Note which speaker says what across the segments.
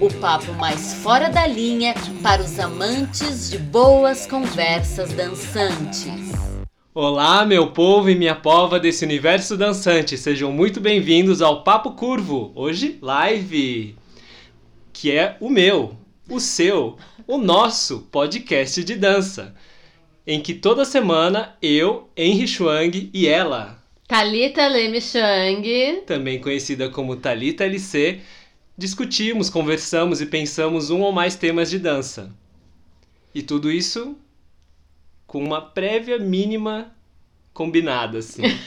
Speaker 1: o papo mais fora da linha para os amantes de boas conversas dançantes.
Speaker 2: Olá, meu povo e minha pova desse universo dançante, sejam muito bem-vindos ao Papo Curvo, hoje live, que é o meu, o seu, o nosso podcast de dança, em que toda semana eu, Henry Chuang e ela,
Speaker 1: Thalita Leme Chang,
Speaker 2: também conhecida como Talita LC, discutimos, conversamos e pensamos um ou mais temas de dança. E tudo isso com uma prévia mínima combinada, assim.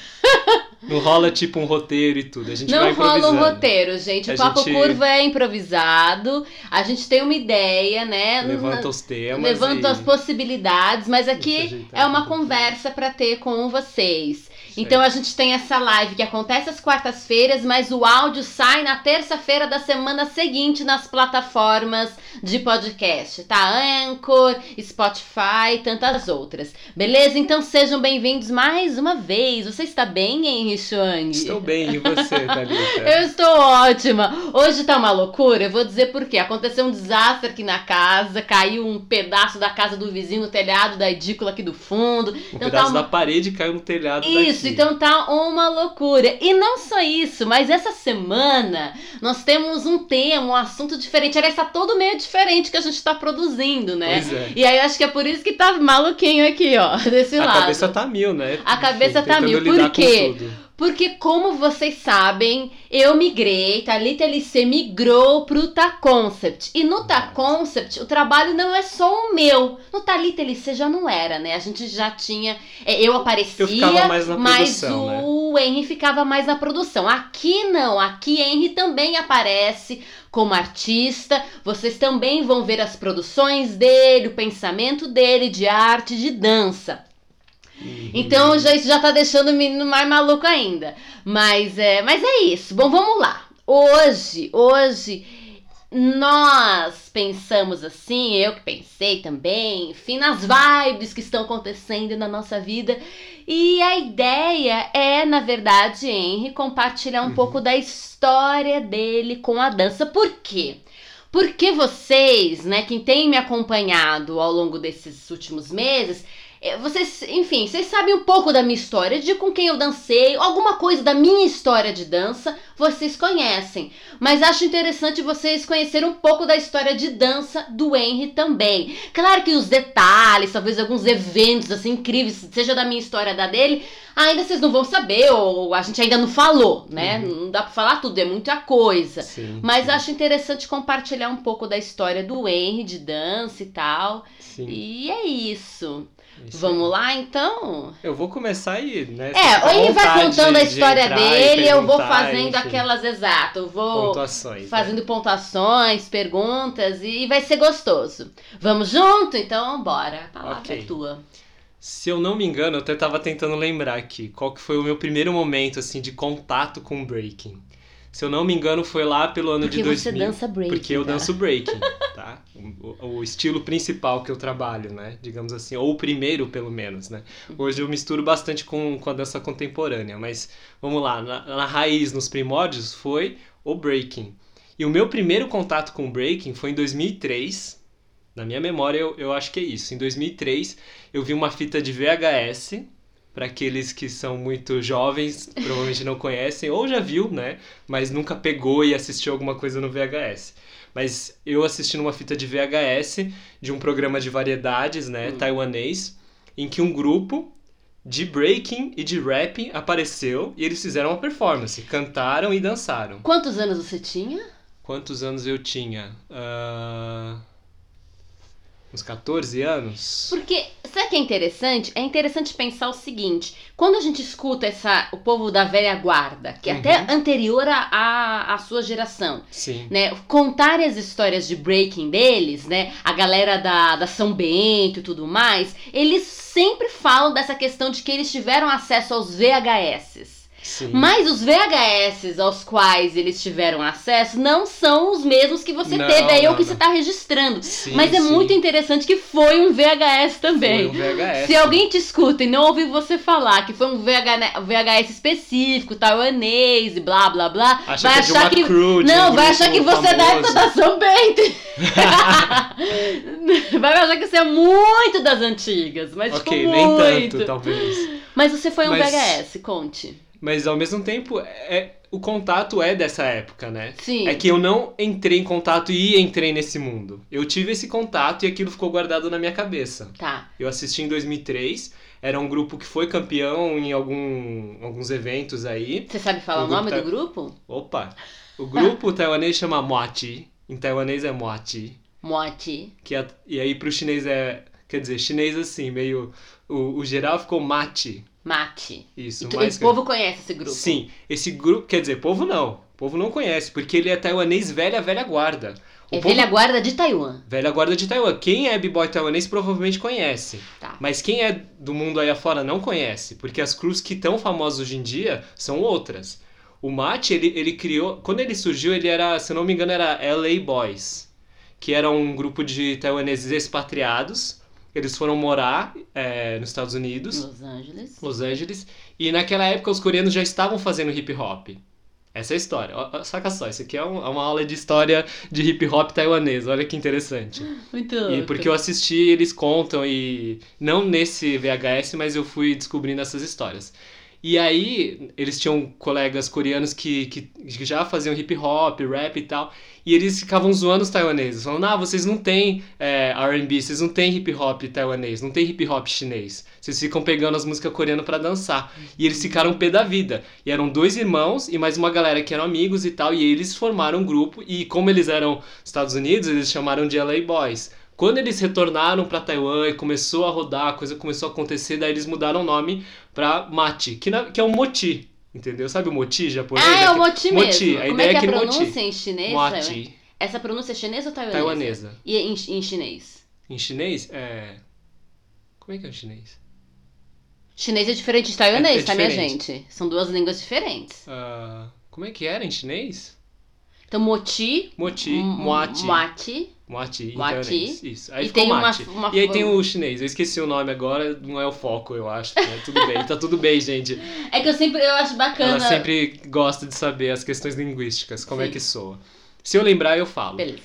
Speaker 2: Não rola tipo um roteiro e tudo. A gente vai
Speaker 1: Não rola
Speaker 2: improvisando.
Speaker 1: um roteiro, gente. O
Speaker 2: A
Speaker 1: Papo
Speaker 2: gente-
Speaker 1: Curvo é improvisado. A gente tem uma ideia, né?
Speaker 2: Levanta os temas.
Speaker 1: Levanta
Speaker 2: e...
Speaker 1: as possibilidades, mas aqui é uma
Speaker 2: um
Speaker 1: conversa para ter com vocês. Então a gente tem essa live que acontece às quartas-feiras, mas o áudio sai na terça-feira da semana seguinte nas plataformas de podcast, tá? Anchor, Spotify e tantas outras. Beleza? Então sejam bem-vindos mais uma vez. Você está bem, Henry Chuang?
Speaker 2: Estou bem, e você, Thalita?
Speaker 1: Eu estou ótima. Hoje tá uma loucura. Eu vou dizer por quê. Aconteceu um desastre aqui na casa, caiu um pedaço da casa do vizinho no telhado da edícula aqui do fundo.
Speaker 2: Um
Speaker 1: Então
Speaker 2: pedaço
Speaker 1: tá uma-
Speaker 2: da parede caiu no telhado
Speaker 1: Isso,
Speaker 2: daqui.
Speaker 1: então tá uma loucura. E não só isso, mas essa semana nós temos um tema, um assunto diferente. Aliás, tá todo meio diferente que a gente tá produzindo, né?
Speaker 2: Pois é.
Speaker 1: E aí eu acho que é por isso que tá maluquinho aqui, ó, desse
Speaker 2: A
Speaker 1: lado.
Speaker 2: cabeça tá mil, né?
Speaker 1: A cabeça tá
Speaker 2: tentando
Speaker 1: mil. Por quê? Porque, como vocês sabem, eu migrei, Thalita LC migrou pro Ta Concept. E no Ta Concept, o trabalho não é só o meu. No Thalita LC já não era, né? A gente já tinha. é, Eu aparecia,
Speaker 2: Eu ficava mais na
Speaker 1: mas
Speaker 2: produção, né?
Speaker 1: o Henry ficava mais na produção. Aqui não, aqui Henry também aparece como artista. Vocês também vão ver as produções dele, o pensamento dele de arte, de dança.
Speaker 2: Uhum.
Speaker 1: Então já, isso já tá deixando o menino mais maluco ainda. Mas é, mas é isso. Bom, vamos lá. Hoje, hoje nós pensamos assim, eu que pensei também, enfim, nas vibes que estão acontecendo na nossa vida. E a ideia é, na verdade, Henry, compartilhar um
Speaker 2: Uhum.
Speaker 1: pouco da história dele com a dança. Por quê? Porque vocês, né, quem tem me acompanhado ao longo desses últimos meses, vocês, enfim, vocês sabem um pouco da minha história, de com quem eu dancei, alguma coisa da minha história de dança, vocês conhecem. Mas acho interessante vocês conhecerem um pouco da história de dança do Henry também. Claro que os detalhes, talvez alguns eventos assim incríveis, seja da minha história da dele, ainda vocês não vão saber, ou a gente ainda não falou, né? Não dá pra falar tudo, é muita coisa.
Speaker 2: Sim,
Speaker 1: Mas
Speaker 2: sim,
Speaker 1: acho interessante compartilhar um pouco da história do Henry, de dança e tal.
Speaker 2: sim.
Speaker 1: E é isso.
Speaker 2: Isso
Speaker 1: Vamos
Speaker 2: aí.
Speaker 1: lá então?
Speaker 2: Eu vou começar aí, né?
Speaker 1: É,
Speaker 2: fica
Speaker 1: o
Speaker 2: à
Speaker 1: Henry vai contando a
Speaker 2: de
Speaker 1: história
Speaker 2: entrar e
Speaker 1: dele, eu vou fazendo
Speaker 2: enfim,
Speaker 1: aquelas exato. Eu vou
Speaker 2: pontuações. né?
Speaker 1: fazendo pontuações, perguntas e vai ser gostoso. Vamos junto? Então, bora. A palavra
Speaker 2: Ok.
Speaker 1: é tua.
Speaker 2: Se eu não me engano, eu até tava tentando lembrar aqui qual que foi o meu primeiro momento assim de contato com breaking. Se eu não me engano, foi lá pelo ano
Speaker 1: Porque
Speaker 2: de
Speaker 1: você
Speaker 2: 2000.
Speaker 1: dança breaking.
Speaker 2: Porque eu
Speaker 1: tá?
Speaker 2: danço breaking, tá? O, o estilo principal que eu trabalho, né? Digamos assim, ou o primeiro, pelo menos, né? Hoje eu misturo bastante com, com a dança contemporânea, mas vamos lá, na, na raiz, nos primórdios, foi o breaking. E o meu primeiro contato com o breaking foi em 2003. Na minha memória, eu, eu acho que é isso. Em 2003, eu vi uma fita de VHS. Para aqueles que são muito jovens, provavelmente não conhecem, ou já viu, né? Mas nunca pegou e assistiu alguma coisa no VHS. Mas eu assisti numa fita de VHS de um programa de variedades, né,
Speaker 1: Hum.
Speaker 2: taiwanês, em que um grupo de breaking e de rapping apareceu e eles fizeram uma performance, cantaram e dançaram.
Speaker 1: Quantos anos você tinha?
Speaker 2: Quantos anos eu tinha? Ah, uns 14 anos?
Speaker 1: Porque, sabe o que é interessante? É interessante pensar o seguinte: quando a gente escuta essa, o povo da velha guarda, que é
Speaker 2: Uhum.
Speaker 1: até anterior à à- à sua geração,
Speaker 2: Sim.
Speaker 1: né? Contarem as histórias de breaking deles, né? A galera da, da São Bento e tudo mais, eles sempre falam dessa questão de que eles tiveram acesso aos VHS.
Speaker 2: Sim.
Speaker 1: Mas os VHS aos quais eles tiveram acesso não são os mesmos que você
Speaker 2: Não,
Speaker 1: teve aí ou que
Speaker 2: não.
Speaker 1: você está registrando.
Speaker 2: Sim,
Speaker 1: Mas é
Speaker 2: sim.
Speaker 1: muito interessante que foi um VHS também.
Speaker 2: Foi um VHS.
Speaker 1: Se alguém te escuta e não ouviu você falar que foi um VH VHS específico, taiwanês e blá blá blá,
Speaker 2: Acha
Speaker 1: vai
Speaker 2: é
Speaker 1: achar que.
Speaker 2: crew,
Speaker 1: não,
Speaker 2: um
Speaker 1: vai achar que você é da época da Ação Bente. vai achar que você é muito das antigas, mas
Speaker 2: Ok,
Speaker 1: tipo,
Speaker 2: nem
Speaker 1: muito.
Speaker 2: tanto, talvez.
Speaker 1: Mas você foi um
Speaker 2: Mas-
Speaker 1: VHS, conte.
Speaker 2: Mas ao mesmo tempo, é, o contato é dessa época, né?
Speaker 1: Sim.
Speaker 2: É que eu não entrei em contato e entrei nesse mundo. Eu tive esse contato e aquilo ficou guardado na minha cabeça.
Speaker 1: Tá.
Speaker 2: Eu assisti em 2003, era um grupo que foi campeão em algum, alguns eventos aí.
Speaker 1: Você sabe falar
Speaker 2: O
Speaker 1: o, nome
Speaker 2: grupo
Speaker 1: do grupo?
Speaker 2: Opa! O grupo taiwanês chama Mochi, em taiwanês é Mochi,
Speaker 1: Mochi.
Speaker 2: que é, e aí pro chinês é, quer dizer, chinês assim, meio, o, o geral ficou Mate,
Speaker 1: Mate.
Speaker 2: isso,
Speaker 1: E tu-
Speaker 2: mais
Speaker 1: o povo conhece esse grupo.
Speaker 2: Sim, esse grupo, quer dizer, povo não, o povo não conhece, porque ele é taiwanês velha, velha guarda. O
Speaker 1: É
Speaker 2: povo-
Speaker 1: velha guarda de Taiwan.
Speaker 2: velha guarda de Taiwan. Quem é b-boy taiwanês provavelmente conhece.
Speaker 1: Tá.
Speaker 2: Mas quem é do mundo aí afora não conhece, porque as crews que estão famosas hoje em dia são outras. O Mate, ele, ele criou. Quando ele surgiu, ele era, se eu não me engano, era LA Boys, que era um grupo de taiwaneses expatriados. Eles foram morar é, nos Estados Unidos,
Speaker 1: Los Angeles.
Speaker 2: Los Angeles, e naquela época os coreanos já estavam fazendo hip hop. Essa é a história. Saca só, isso aqui é um- é uma aula de história de hip hop taiwanês. Olha que interessante.
Speaker 1: Muito
Speaker 2: E
Speaker 1: louco.
Speaker 2: porque eu assisti, eles contam e não nesse VHS, mas eu fui descobrindo essas histórias. E aí, eles tinham colegas coreanos que, que, que já faziam hip hop, rap e tal, e eles ficavam zoando os taiwaneses, falando, ah, vocês não têm é, R&B, vocês não têm hip hop taiwanês, não tem hip hop chinês, vocês ficam pegando as músicas coreanas pra dançar. E eles ficaram pé da vida. E eram dois irmãos e mais uma galera que eram amigos e tal, e eles formaram um grupo, e como eles eram Estados Unidos, eles chamaram de LA Boys. Quando eles retornaram para Taiwan e começou a rodar, a coisa começou a acontecer, daí eles mudaram o nome pra Mati, que, na- que é um moti, entendeu? Sabe o moti japonês?
Speaker 1: Ah, é o
Speaker 2: Aquele-
Speaker 1: moti mesmo.
Speaker 2: Moti, a
Speaker 1: Como
Speaker 2: ideia
Speaker 1: é que é
Speaker 2: é
Speaker 1: a pronúncia
Speaker 2: moti.
Speaker 1: em chinês?
Speaker 2: Moti,
Speaker 1: Essa pronúncia é chinesa ou taiwanesa?
Speaker 2: taiwanesa.
Speaker 1: E em, em chinês?
Speaker 2: Em chinês, é... Como é que é o chinês?
Speaker 1: Chinês é diferente de taiwanês,
Speaker 2: É- é
Speaker 1: tá, minha gente? São duas línguas diferentes.
Speaker 2: Ah, como é que era em chinês?
Speaker 1: Então, moti,
Speaker 2: Moti, moati,
Speaker 1: mati,
Speaker 2: moati,
Speaker 1: Moati.
Speaker 2: taiwanês. Isso, aí
Speaker 1: E
Speaker 2: ficou
Speaker 1: tem uma-
Speaker 2: mate.
Speaker 1: uma
Speaker 2: E aí tem o chinês, eu esqueci o nome agora, não é o foco, eu acho. né? Tudo bem, tá tudo bem, gente.
Speaker 1: É que eu sempre eu acho bacana.
Speaker 2: Ela sempre gosta de saber as questões linguísticas, como é
Speaker 1: Sim.
Speaker 2: que soa. Se eu lembrar, eu falo.
Speaker 1: Beleza.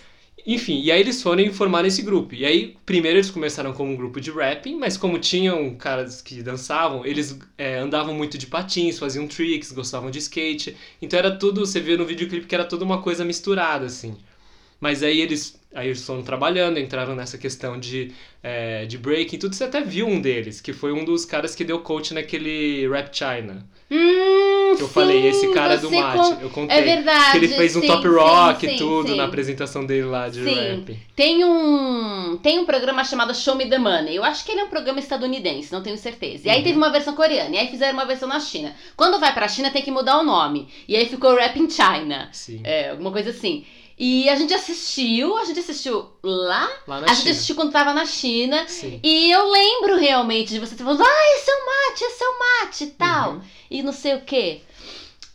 Speaker 2: Enfim, e aí eles foram e formaram esse grupo. E aí, primeiro eles começaram como um grupo de rapping, mas como tinham caras que dançavam, eles é, andavam muito de patins, faziam tricks, gostavam de skate. Então era tudo, você vê no videoclipe que era tudo uma coisa misturada, assim. Mas aí eles, aí eles foram trabalhando, entraram nessa questão de, é, de breaking, tudo. Você até viu um deles, que foi um dos caras que deu coach naquele Rap China.
Speaker 1: Hum,
Speaker 2: Que eu falei, esse cara do
Speaker 1: você
Speaker 2: mate. Eu contei.
Speaker 1: É verdade.
Speaker 2: Que ele fez um
Speaker 1: sim,
Speaker 2: top
Speaker 1: sim,
Speaker 2: rock
Speaker 1: sim,
Speaker 2: e tudo
Speaker 1: sim.
Speaker 2: na apresentação dele lá de
Speaker 1: Sim.
Speaker 2: rap.
Speaker 1: Tem um, tem um programa chamado Show Me the Money. Eu acho que ele é um programa estadunidense, não tenho certeza. E aí
Speaker 2: Uhum.
Speaker 1: teve uma versão coreana, e aí fizeram uma versão na China. Quando vai pra China tem que mudar o nome. E aí ficou Rap in China.
Speaker 2: Sim.
Speaker 1: É, alguma coisa assim. E a gente assistiu, a gente assistiu lá,
Speaker 2: Lá na
Speaker 1: a gente
Speaker 2: China.
Speaker 1: assistiu quando tava na China.
Speaker 2: Sim.
Speaker 1: E eu lembro realmente de você ter falado, ah, esse é o mate, esse é o mate e tal.
Speaker 2: Uhum.
Speaker 1: E não sei o quê.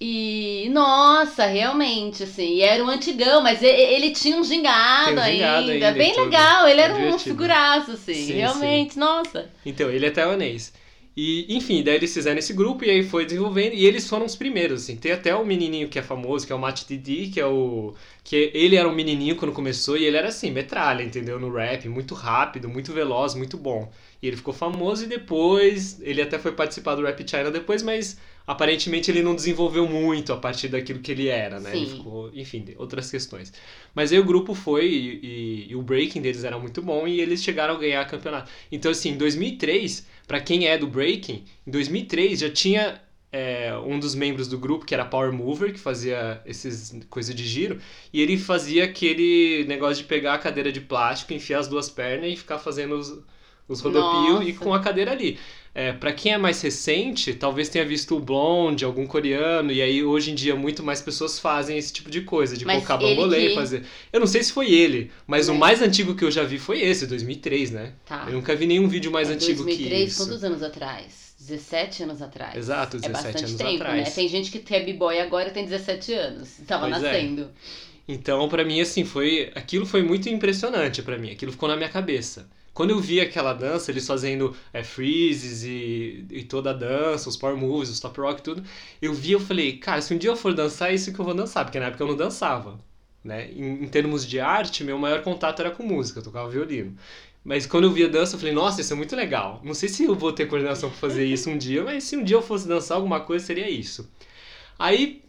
Speaker 1: E, nossa, realmente, assim, e era um antigão, mas e- e- ele tinha um gingado,
Speaker 2: um gingado
Speaker 1: ainda,
Speaker 2: ainda
Speaker 1: bem legal, ele
Speaker 2: É
Speaker 1: era um figuraço, assim,
Speaker 2: Sim,
Speaker 1: realmente, nossa.
Speaker 2: Então, ele é taiwanês. E, enfim, daí eles fizeram esse grupo e aí foi desenvolvendo. E eles foram os primeiros, assim. Tem até o menininho que é famoso, que é o Mate Didi, que é o... Que ele era um menininho quando começou e ele era assim, metralha, entendeu? No rap, muito rápido, muito veloz, muito bom. E ele ficou famoso e depois... Ele até foi participar do Rap China depois, mas aparentemente ele não desenvolveu muito a partir daquilo que ele era, né? Ele ficou... Enfim, outras questões. Mas aí o grupo foi e, e- e o breaking deles era muito bom e eles chegaram a ganhar campeonato. Então, assim, em 2003, pra quem é do breaking, em 2003 já tinha é, um dos membros do grupo, que era Power Mover, que fazia esses coisa de giro, e ele fazia aquele negócio de pegar a cadeira de plástico, enfiar as duas pernas e ficar fazendo os, os rodopios e com a cadeira ali. É, para quem é mais recente, talvez tenha visto o Blonde, algum coreano, e aí hoje em dia muito mais pessoas fazem esse tipo de coisa, de
Speaker 1: Mas
Speaker 2: colocar bambolê
Speaker 1: que-
Speaker 2: fazer. Eu não sei se foi ele, mas o
Speaker 1: Mas-
Speaker 2: mais antigo que eu já vi foi esse, 2003, né?
Speaker 1: Tá.
Speaker 2: Eu nunca vi nenhum vídeo mais
Speaker 1: É
Speaker 2: antigo
Speaker 1: 2003,
Speaker 2: que isso.
Speaker 1: quantos anos atrás? 17 anos atrás.
Speaker 2: Exato,
Speaker 1: É
Speaker 2: 17
Speaker 1: bastante
Speaker 2: anos
Speaker 1: tempo,
Speaker 2: atrás.
Speaker 1: né? Tem gente que é b-boy agora e tem 17 anos. Tava
Speaker 2: Pois é.
Speaker 1: nascendo.
Speaker 2: Então, pra mim, assim, foi. Aquilo foi muito impressionante pra mim. Aquilo ficou na minha cabeça. Quando eu vi aquela dança, eles fazendo é, freezes e, e toda a dança, os power moves, os top rock, tudo, eu vi, eu falei, cara, se um dia eu for dançar, é isso que eu vou dançar, porque na época eu não dançava. Né? Em, em termos de arte, meu maior contato era com música, eu tocava violino. Mas quando eu vi a dança, eu falei, nossa, isso é muito legal. Não sei se eu vou ter coordenação pra fazer isso um dia, mas se um dia eu fosse dançar alguma coisa, seria isso. Aí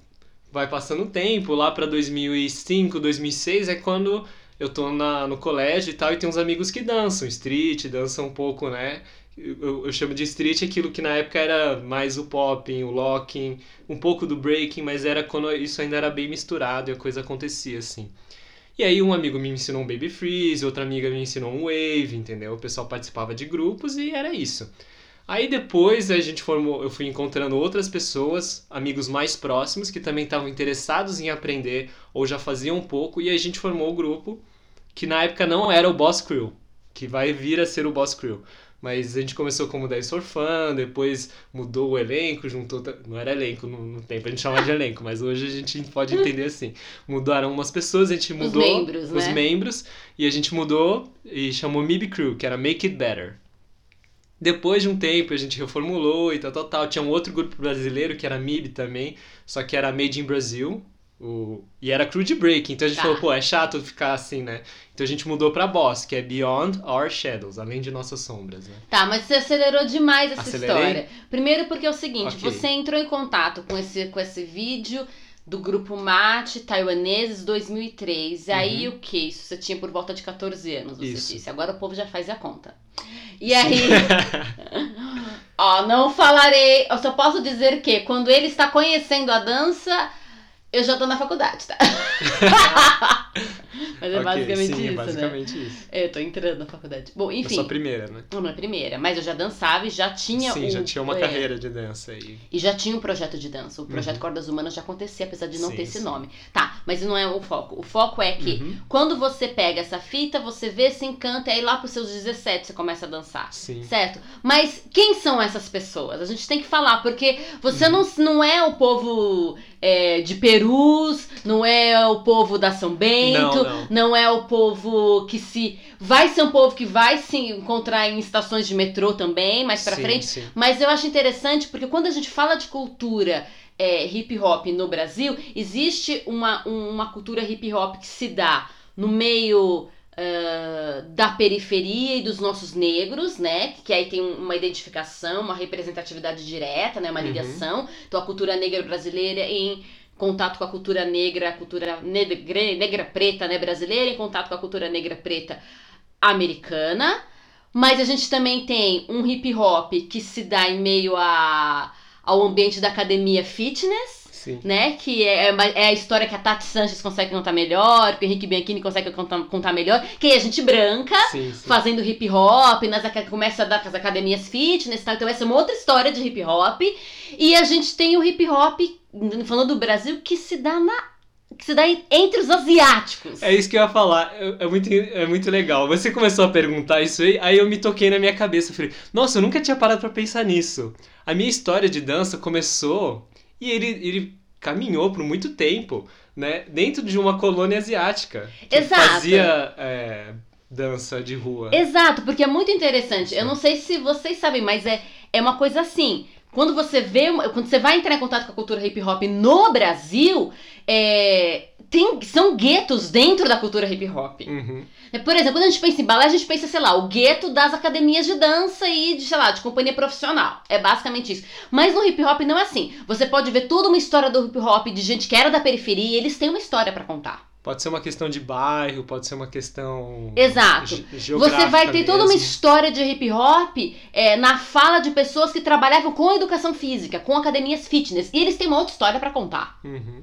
Speaker 2: vai passando o tempo, lá pra 2005, 2006 é quando eu tô na, no colégio e tal, e tem uns amigos que dançam street, dançam um pouco, né? Eu, eu chamo de street aquilo que na época era mais o popping, o locking, um pouco do breaking, mas era quando isso ainda era bem misturado e a coisa acontecia assim. E aí um amigo me ensinou um baby freeze, outra amiga me ensinou um wave, entendeu? O pessoal participava de grupos e era isso. Aí depois a gente formou, eu fui encontrando outras pessoas, amigos mais próximos que também estavam interessados em aprender ou já faziam um pouco e a gente formou o grupo que na época não era o Boss Crew, que vai vir a ser o Boss Crew. Mas a gente começou como 10 Surfan, depois mudou o elenco, juntou. Não era elenco no, no tempo, a gente chamava de elenco, mas hoje a gente pode entender assim. Mudaram umas pessoas, a gente mudou
Speaker 1: membros,
Speaker 2: os
Speaker 1: né?
Speaker 2: membros e a gente mudou e chamou MIB Crew, que era Make It Better. Depois de um tempo a gente reformulou e tal, tal, tal. Tinha um outro grupo brasileiro que era MIB também, só que era Made in Brasil. O... E era crew de break, então a gente
Speaker 1: Tá.
Speaker 2: falou, pô, é chato ficar assim, né? Então a gente mudou pra Boss, que é Beyond Our Shadows, além de nossas sombras, né?
Speaker 1: Tá, mas você acelerou demais essa
Speaker 2: Acelerei?
Speaker 1: história. Primeiro porque é o seguinte,
Speaker 2: Ok.
Speaker 1: você entrou em contato com esse, com esse vídeo do grupo Mate Taiwaneses 2003. E aí o que? Isso você tinha por volta de 14 anos, você
Speaker 2: Uhum. Isso.
Speaker 1: disse. Agora o povo já faz a conta. E aí... Ó, não falarei... Eu só posso dizer que quando ele está conhecendo a dança... Eu já tô na faculdade, tá? Mas é
Speaker 2: Ok,
Speaker 1: basicamente
Speaker 2: sim,
Speaker 1: isso,
Speaker 2: é
Speaker 1: né?
Speaker 2: basicamente isso.
Speaker 1: Eu tô entrando na faculdade. Bom, enfim.
Speaker 2: sou a primeira, né?
Speaker 1: Não, não é primeira, mas eu já dançava e já tinha
Speaker 2: Sim, já tinha uma
Speaker 1: é,
Speaker 2: carreira de dança aí.
Speaker 1: E já tinha um projeto de dança. O projeto
Speaker 2: Uhum.
Speaker 1: Cordas Humanas já acontecia, apesar de não
Speaker 2: Sim,
Speaker 1: ter esse
Speaker 2: sim.
Speaker 1: nome. Tá, mas não é o foco. O foco é que
Speaker 2: Uhum,
Speaker 1: quando você pega essa fita, você vê, se encanta, e aí lá pros seus 17 você começa a dançar.
Speaker 2: Sim.
Speaker 1: Certo? Mas quem são essas pessoas? A gente tem que falar, porque você
Speaker 2: Uhum.
Speaker 1: não, não é o povo é, de Perus, não é o povo da São Bento,
Speaker 2: Não, não.
Speaker 1: Não é o povo que se. Vai ser um povo que vai se encontrar em estações de metrô também, mais pra
Speaker 2: sim,
Speaker 1: frente.
Speaker 2: Sim.
Speaker 1: Mas eu acho interessante porque quando a gente fala de cultura é, hip hop no Brasil, existe uma, um- uma cultura hip hop que se dá no meio ah, da periferia e dos nossos negros, né? Que aí tem um- uma identificação, uma representatividade direta, né? Uma
Speaker 2: Uhum.
Speaker 1: ligação. Então a cultura negra brasileira em contato com a cultura negra, a cultura negra, negra preta, né, brasileira, em contato com a cultura negra preta americana. Mas a gente também tem um hip hop que se dá em meio a, ao ambiente da academia fitness,
Speaker 2: Sim.
Speaker 1: né? Que é, é é a história que a Tati Sanches consegue contar melhor, que o Henrique Bianchini consegue contar, contar melhor, que é a gente branca
Speaker 2: Sim, sim.
Speaker 1: fazendo hip hop, nas, começa a dar com as academias fitness e tal. Então essa é uma outra história de hip hop. E a gente tem o hip hop, falando do Brasil, que se dá na. que se dá en- entre os asiáticos.
Speaker 2: É isso que eu ia falar, é, é muito, é muito legal. Você começou a perguntar isso aí, aí eu me toquei na minha cabeça. Eu falei, nossa, eu nunca tinha parado pra pensar nisso. A minha história de dança começou e ele, ele caminhou por muito tempo, né? Dentro de uma colônia asiática. Que
Speaker 1: Exato.
Speaker 2: Fazia é, dança de rua.
Speaker 1: Exato, porque é muito interessante. Eu não sei se vocês sabem, mas é, é uma coisa assim. Quando você vê, quando você vai entrar em contato com a cultura hip hop no Brasil, é, tem, são guetos dentro da cultura hip hop.
Speaker 2: Uhum.
Speaker 1: É, Por exemplo, quando a gente pensa em balé, a gente pensa, sei lá, o gueto das academias de dança e de, sei lá, de companhia profissional. É basicamente isso. Mas no hip hop não é assim. Você pode ver toda uma história do hip hop de gente que era da periferia e eles têm uma história pra contar.
Speaker 2: Pode ser uma questão de bairro, pode ser uma questão.
Speaker 1: Exato. Você vai ter toda uma
Speaker 2: mesmo.
Speaker 1: história de hip hop é, na fala de pessoas que trabalhavam com educação física, com academias fitness. E eles têm uma outra história pra contar.
Speaker 2: Uhum.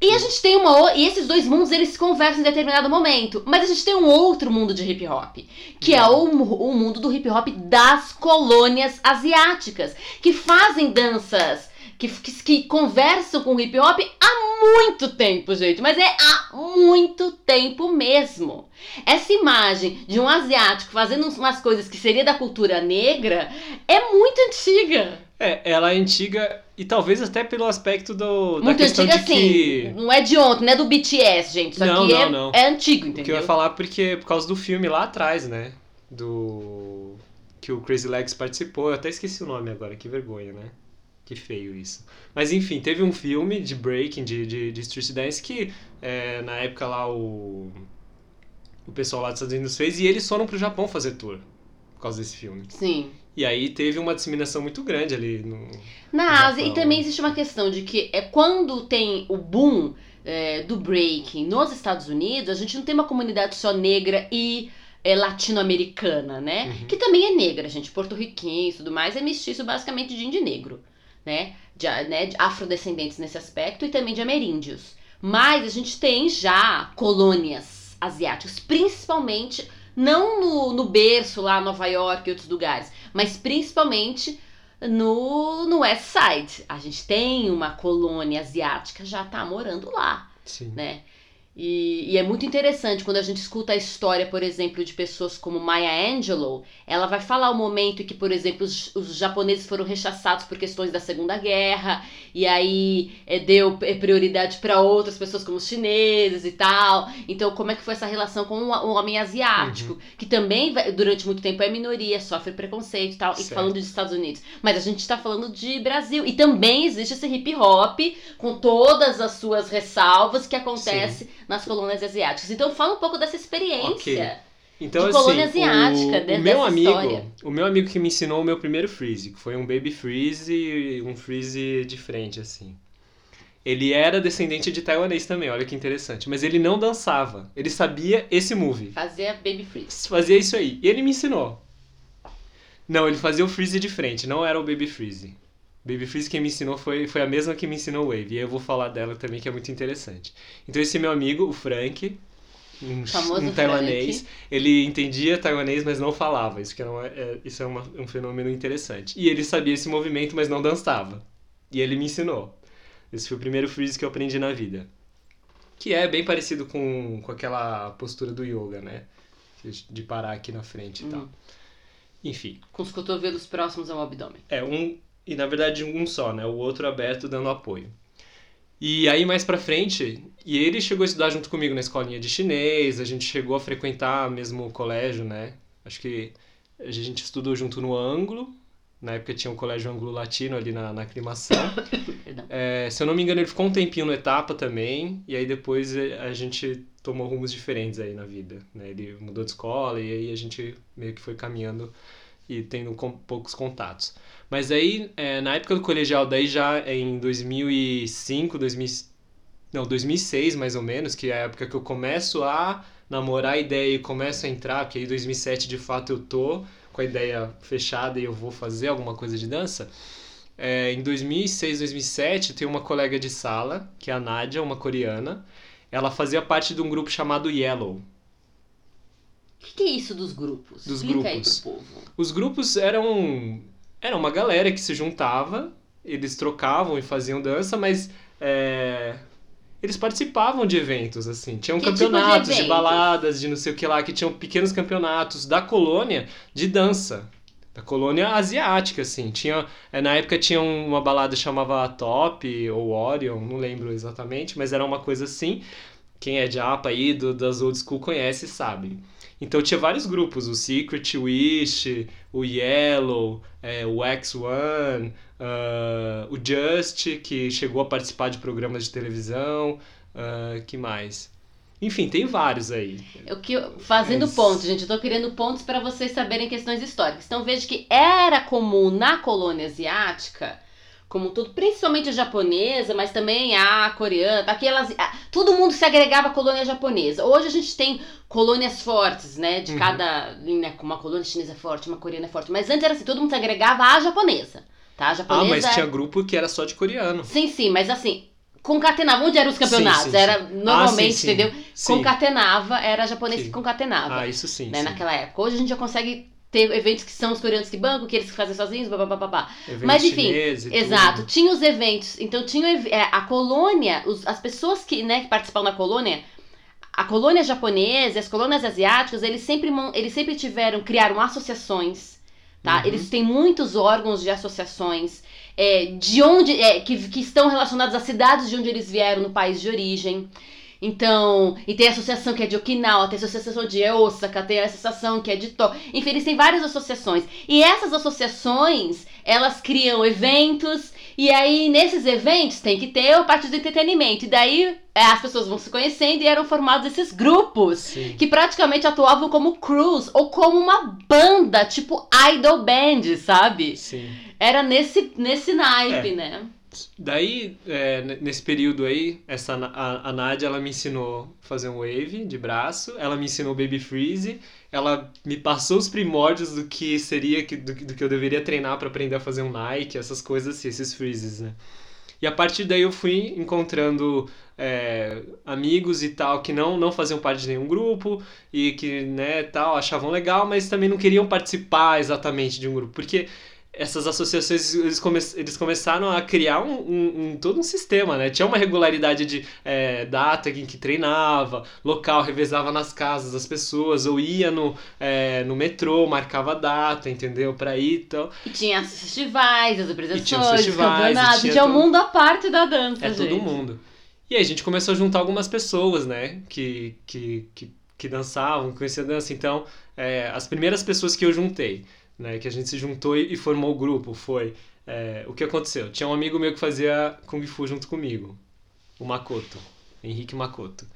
Speaker 1: E a gente tem uma e esses dois mundos eles se conversam em determinado momento, mas a gente tem um outro mundo de hip hop, que é o, o mundo do hip hop das colônias asiáticas, que fazem danças que, que, que conversam com o hip hop há muito tempo, gente, mas é há muito tempo mesmo. Essa imagem de um asiático fazendo umas coisas que seria da cultura negra é muito antiga.
Speaker 2: É, ela é antiga e talvez até pelo aspecto do, da
Speaker 1: Muito
Speaker 2: questão
Speaker 1: antiga
Speaker 2: de que...
Speaker 1: assim. Não é de ontem, não é do BTS, gente. Isso
Speaker 2: Não,
Speaker 1: aqui
Speaker 2: não,
Speaker 1: é,
Speaker 2: não.
Speaker 1: é antigo,
Speaker 2: Que eu
Speaker 1: entendeu?
Speaker 2: ia falar porque por causa do filme lá atrás, né? Do. Que o Crazy Legs participou. Eu até esqueci o nome agora, que vergonha, né? Que feio isso. Mas enfim, teve um filme de breaking, de, de, de street dance, que é, na época lá o. O pessoal lá dos Estados Unidos fez e eles foram pro Japão fazer tour. Por causa desse filme.
Speaker 1: Sim.
Speaker 2: E aí teve uma disseminação muito grande ali no.
Speaker 1: Na Ásia, e também existe uma questão de que é quando tem o boom é, do breaking nos Estados Unidos, a gente não tem uma comunidade só negra e é, latino-americana, né?
Speaker 2: Uhum.
Speaker 1: Que também é negra, gente, porto-riquinho e tudo mais, é mestiço basicamente de índio negro, né? De, né? de afrodescendentes nesse aspecto e também de ameríndios. Mas a gente tem já colônias asiáticas, principalmente, não no, no berço lá, Nova York e outros lugares, mas principalmente no, no West Side. A gente tem uma colônia asiática já tá morando lá,
Speaker 2: Sim.
Speaker 1: né? E, e é muito interessante quando a gente escuta a história, por exemplo, de pessoas como Maya Angelou. Ela vai falar o momento em que, por exemplo, os, os japoneses foram rechaçados por questões da Segunda Guerra, e aí é, deu é, prioridade para outras pessoas, como os chineses e tal. Então, como é que foi essa relação com o, o homem asiático, que também, vai- durante muito tempo, é minoria, sofre preconceito e tal, e
Speaker 2: Certo.
Speaker 1: falando dos Estados Unidos. Mas a gente tá falando de Brasil. E também existe esse hip hop, com todas as suas ressalvas, que acontece nas colônias asiáticas. Então, fala um pouco dessa experiência.
Speaker 2: Ok. Então,
Speaker 1: de
Speaker 2: assim,
Speaker 1: colônia asiática,
Speaker 2: o,
Speaker 1: de-
Speaker 2: o meu
Speaker 1: dessa
Speaker 2: amigo,
Speaker 1: história.
Speaker 2: o meu amigo que me ensinou o meu primeiro freeze, que foi um baby freeze e um freeze de frente, assim. Ele era descendente de taiwanês também, olha que interessante. Mas ele não dançava. Ele sabia esse move.
Speaker 1: Fazia baby freeze.
Speaker 2: Fazia isso aí. E ele me ensinou. Não, ele fazia o freeze de frente, não era o baby freeze. Baby freeze quem me ensinou foi, foi a mesma que me ensinou o wave. E aí eu vou falar dela também, que é muito interessante. Então esse meu amigo, o Frank, um, um taiwanês,
Speaker 1: Frank.
Speaker 2: ele entendia taiwanês, mas não falava. Isso, que é, uma- é- isso é uma- um fenômeno interessante. E ele sabia esse movimento, mas não dançava. E ele me ensinou. Esse foi o primeiro freeze que eu aprendi na vida. Que é bem parecido com, com aquela postura do yoga, né? De parar aqui na frente e tal.
Speaker 1: Hum.
Speaker 2: Enfim,
Speaker 1: Com os cotovelos próximos ao abdômen.
Speaker 2: é um. E na verdade um só, né? O outro aberto dando apoio. E aí mais pra frente, e ele chegou a estudar junto comigo na escolinha de chinês, a gente chegou a frequentar mesmo o colégio, né? Acho que a gente estudou junto no ângulo. Na época tinha um colégio anglo-latino ali na, na aclimação. É, se eu não me engano, ele ficou um tempinho no etapa também, e aí depois eh, a gente tomou rumos diferentes aí na vida. Né? Ele mudou de escola e aí a gente meio que foi caminhando e tendo com- poucos contatos. Mas aí, eh, na época do colegial, daí já em 2005, 2000, não, 2006 mais ou menos, que é a época que eu começo a namorar a ideia e começo a entrar, porque aí em 2007 de fato eu tô com a ideia fechada e eu vou fazer alguma coisa de dança. É, em 2006, 2007, tem uma colega de sala, que é a Nádia, uma coreana. Ela fazia parte de um grupo chamado Yellow.
Speaker 1: O que, que é isso dos grupos?
Speaker 2: Dos
Speaker 1: Explica
Speaker 2: grupos. Os grupos eram, era uma galera que se juntava, eles trocavam e faziam dança, mas é, eles participavam de eventos, assim. Tinham
Speaker 1: Que tipo de
Speaker 2: campeonatos de, baladas, de não sei o que lá, que tinham pequenos campeonatos da colônia de dança. Da colônia asiática, assim. Tinha, é, na época tinha uma balada que chamava Top ou Orion, não lembro exatamente, mas era uma coisa assim. Quem é de APA aí, do, das old school, conhece e sabe. Então tinha vários grupos, o Secret Wish, o Yellow, é, o X1, ah, o Just, que chegou a participar de programas de televisão, ah, que mais? Enfim, tem vários aí.
Speaker 1: Eu que, fazendo
Speaker 2: Mas-
Speaker 1: pontos, gente, eu tô querendo pontos para vocês saberem questões históricas. Então veja que era comum na colônia asiática, como tudo, principalmente a japonesa, mas também a coreana, aquelas, a- todo mundo se agregava à colônia japonesa. Hoje a gente tem colônias fortes, né, de
Speaker 2: Uhum.
Speaker 1: cada, né, uma colônia chinesa é forte, uma coreana é forte, mas antes era assim, todo mundo se agregava à japonesa, tá? A
Speaker 2: Ah,
Speaker 1: japonesa
Speaker 2: mas tinha grupo que era só de coreano.
Speaker 1: Sim, sim, mas assim, concatenavam. Onde eram os campeonatos?
Speaker 2: Sim, sim,
Speaker 1: era
Speaker 2: sim.
Speaker 1: normalmente,
Speaker 2: Ah,
Speaker 1: entendeu? Concatenava, era japonês que concatenava,
Speaker 2: Ah, isso sim.
Speaker 1: né,
Speaker 2: sim.
Speaker 1: naquela época. Hoje a gente já consegue ter eventos que são os coreanos que bancam, que eles fazem sozinhos, babá. Mas, enfim, Exato,
Speaker 2: tudo.
Speaker 1: tinha os eventos. Então tinha é, a colônia, os- as pessoas que, né, que da colônia, a colônia japonesa as colônias asiáticas, eles sempre, eles sempre tiveram, criaram associações, tá?
Speaker 2: Uhum.
Speaker 1: Eles têm muitos órgãos de associações, é, de onde, é, que, que estão relacionados às cidades de onde eles vieram no país de origem. Então, e tem a associação que é de Okinawa, tem a associação de Osaka, tem a associação que é de Tóquio. Enfim, eles têm várias associações. E essas associações, elas criam eventos, e aí nesses eventos tem que ter a parte do entretenimento. E daí é, as pessoas vão se conhecendo e eram formados esses grupos.
Speaker 2: Sim.
Speaker 1: Que praticamente atuavam como crews ou como uma banda, tipo idol band, sabe?
Speaker 2: Sim.
Speaker 1: Era nesse, nesse naipe,
Speaker 2: É.
Speaker 1: né?
Speaker 2: Daí, é, nesse período aí, essa, a, a Nádia, ela me ensinou a fazer um wave de braço, ela me ensinou baby freeze, ela me passou os primórdios do que seria, do, do que eu deveria treinar para aprender a fazer um Nike, essas coisas assim, esses freezes, né? E a partir daí eu fui encontrando é, amigos e tal que não, não faziam parte de nenhum grupo e que, né, tal, achavam legal, mas também não queriam participar exatamente de um grupo, porque essas associações eles, come eles começaram a criar um, um- um- todo um sistema, né? Tinha uma regularidade de é, data em que treinava, local, revezava nas casas das pessoas, ou ia no, é, no metrô, marcava data, entendeu? Pra ir e tal.
Speaker 1: E tinha os festivais, as
Speaker 2: E
Speaker 1: apresentações,
Speaker 2: tinha os festivais, e
Speaker 1: campeonatos,
Speaker 2: tinha
Speaker 1: tinha o
Speaker 2: todo-
Speaker 1: mundo à parte da dança,
Speaker 2: É
Speaker 1: gente.
Speaker 2: todo mundo. E aí a gente começou a juntar algumas pessoas, né? Que, que, que, que dançavam, conheciam dança. Então, é, as primeiras pessoas que eu juntei, né? Que a gente se juntou e, e formou o grupo foi... é, o que aconteceu? Tinha um amigo meu que fazia Kung Fu junto comigo. O Makoto. Henrique Makoto.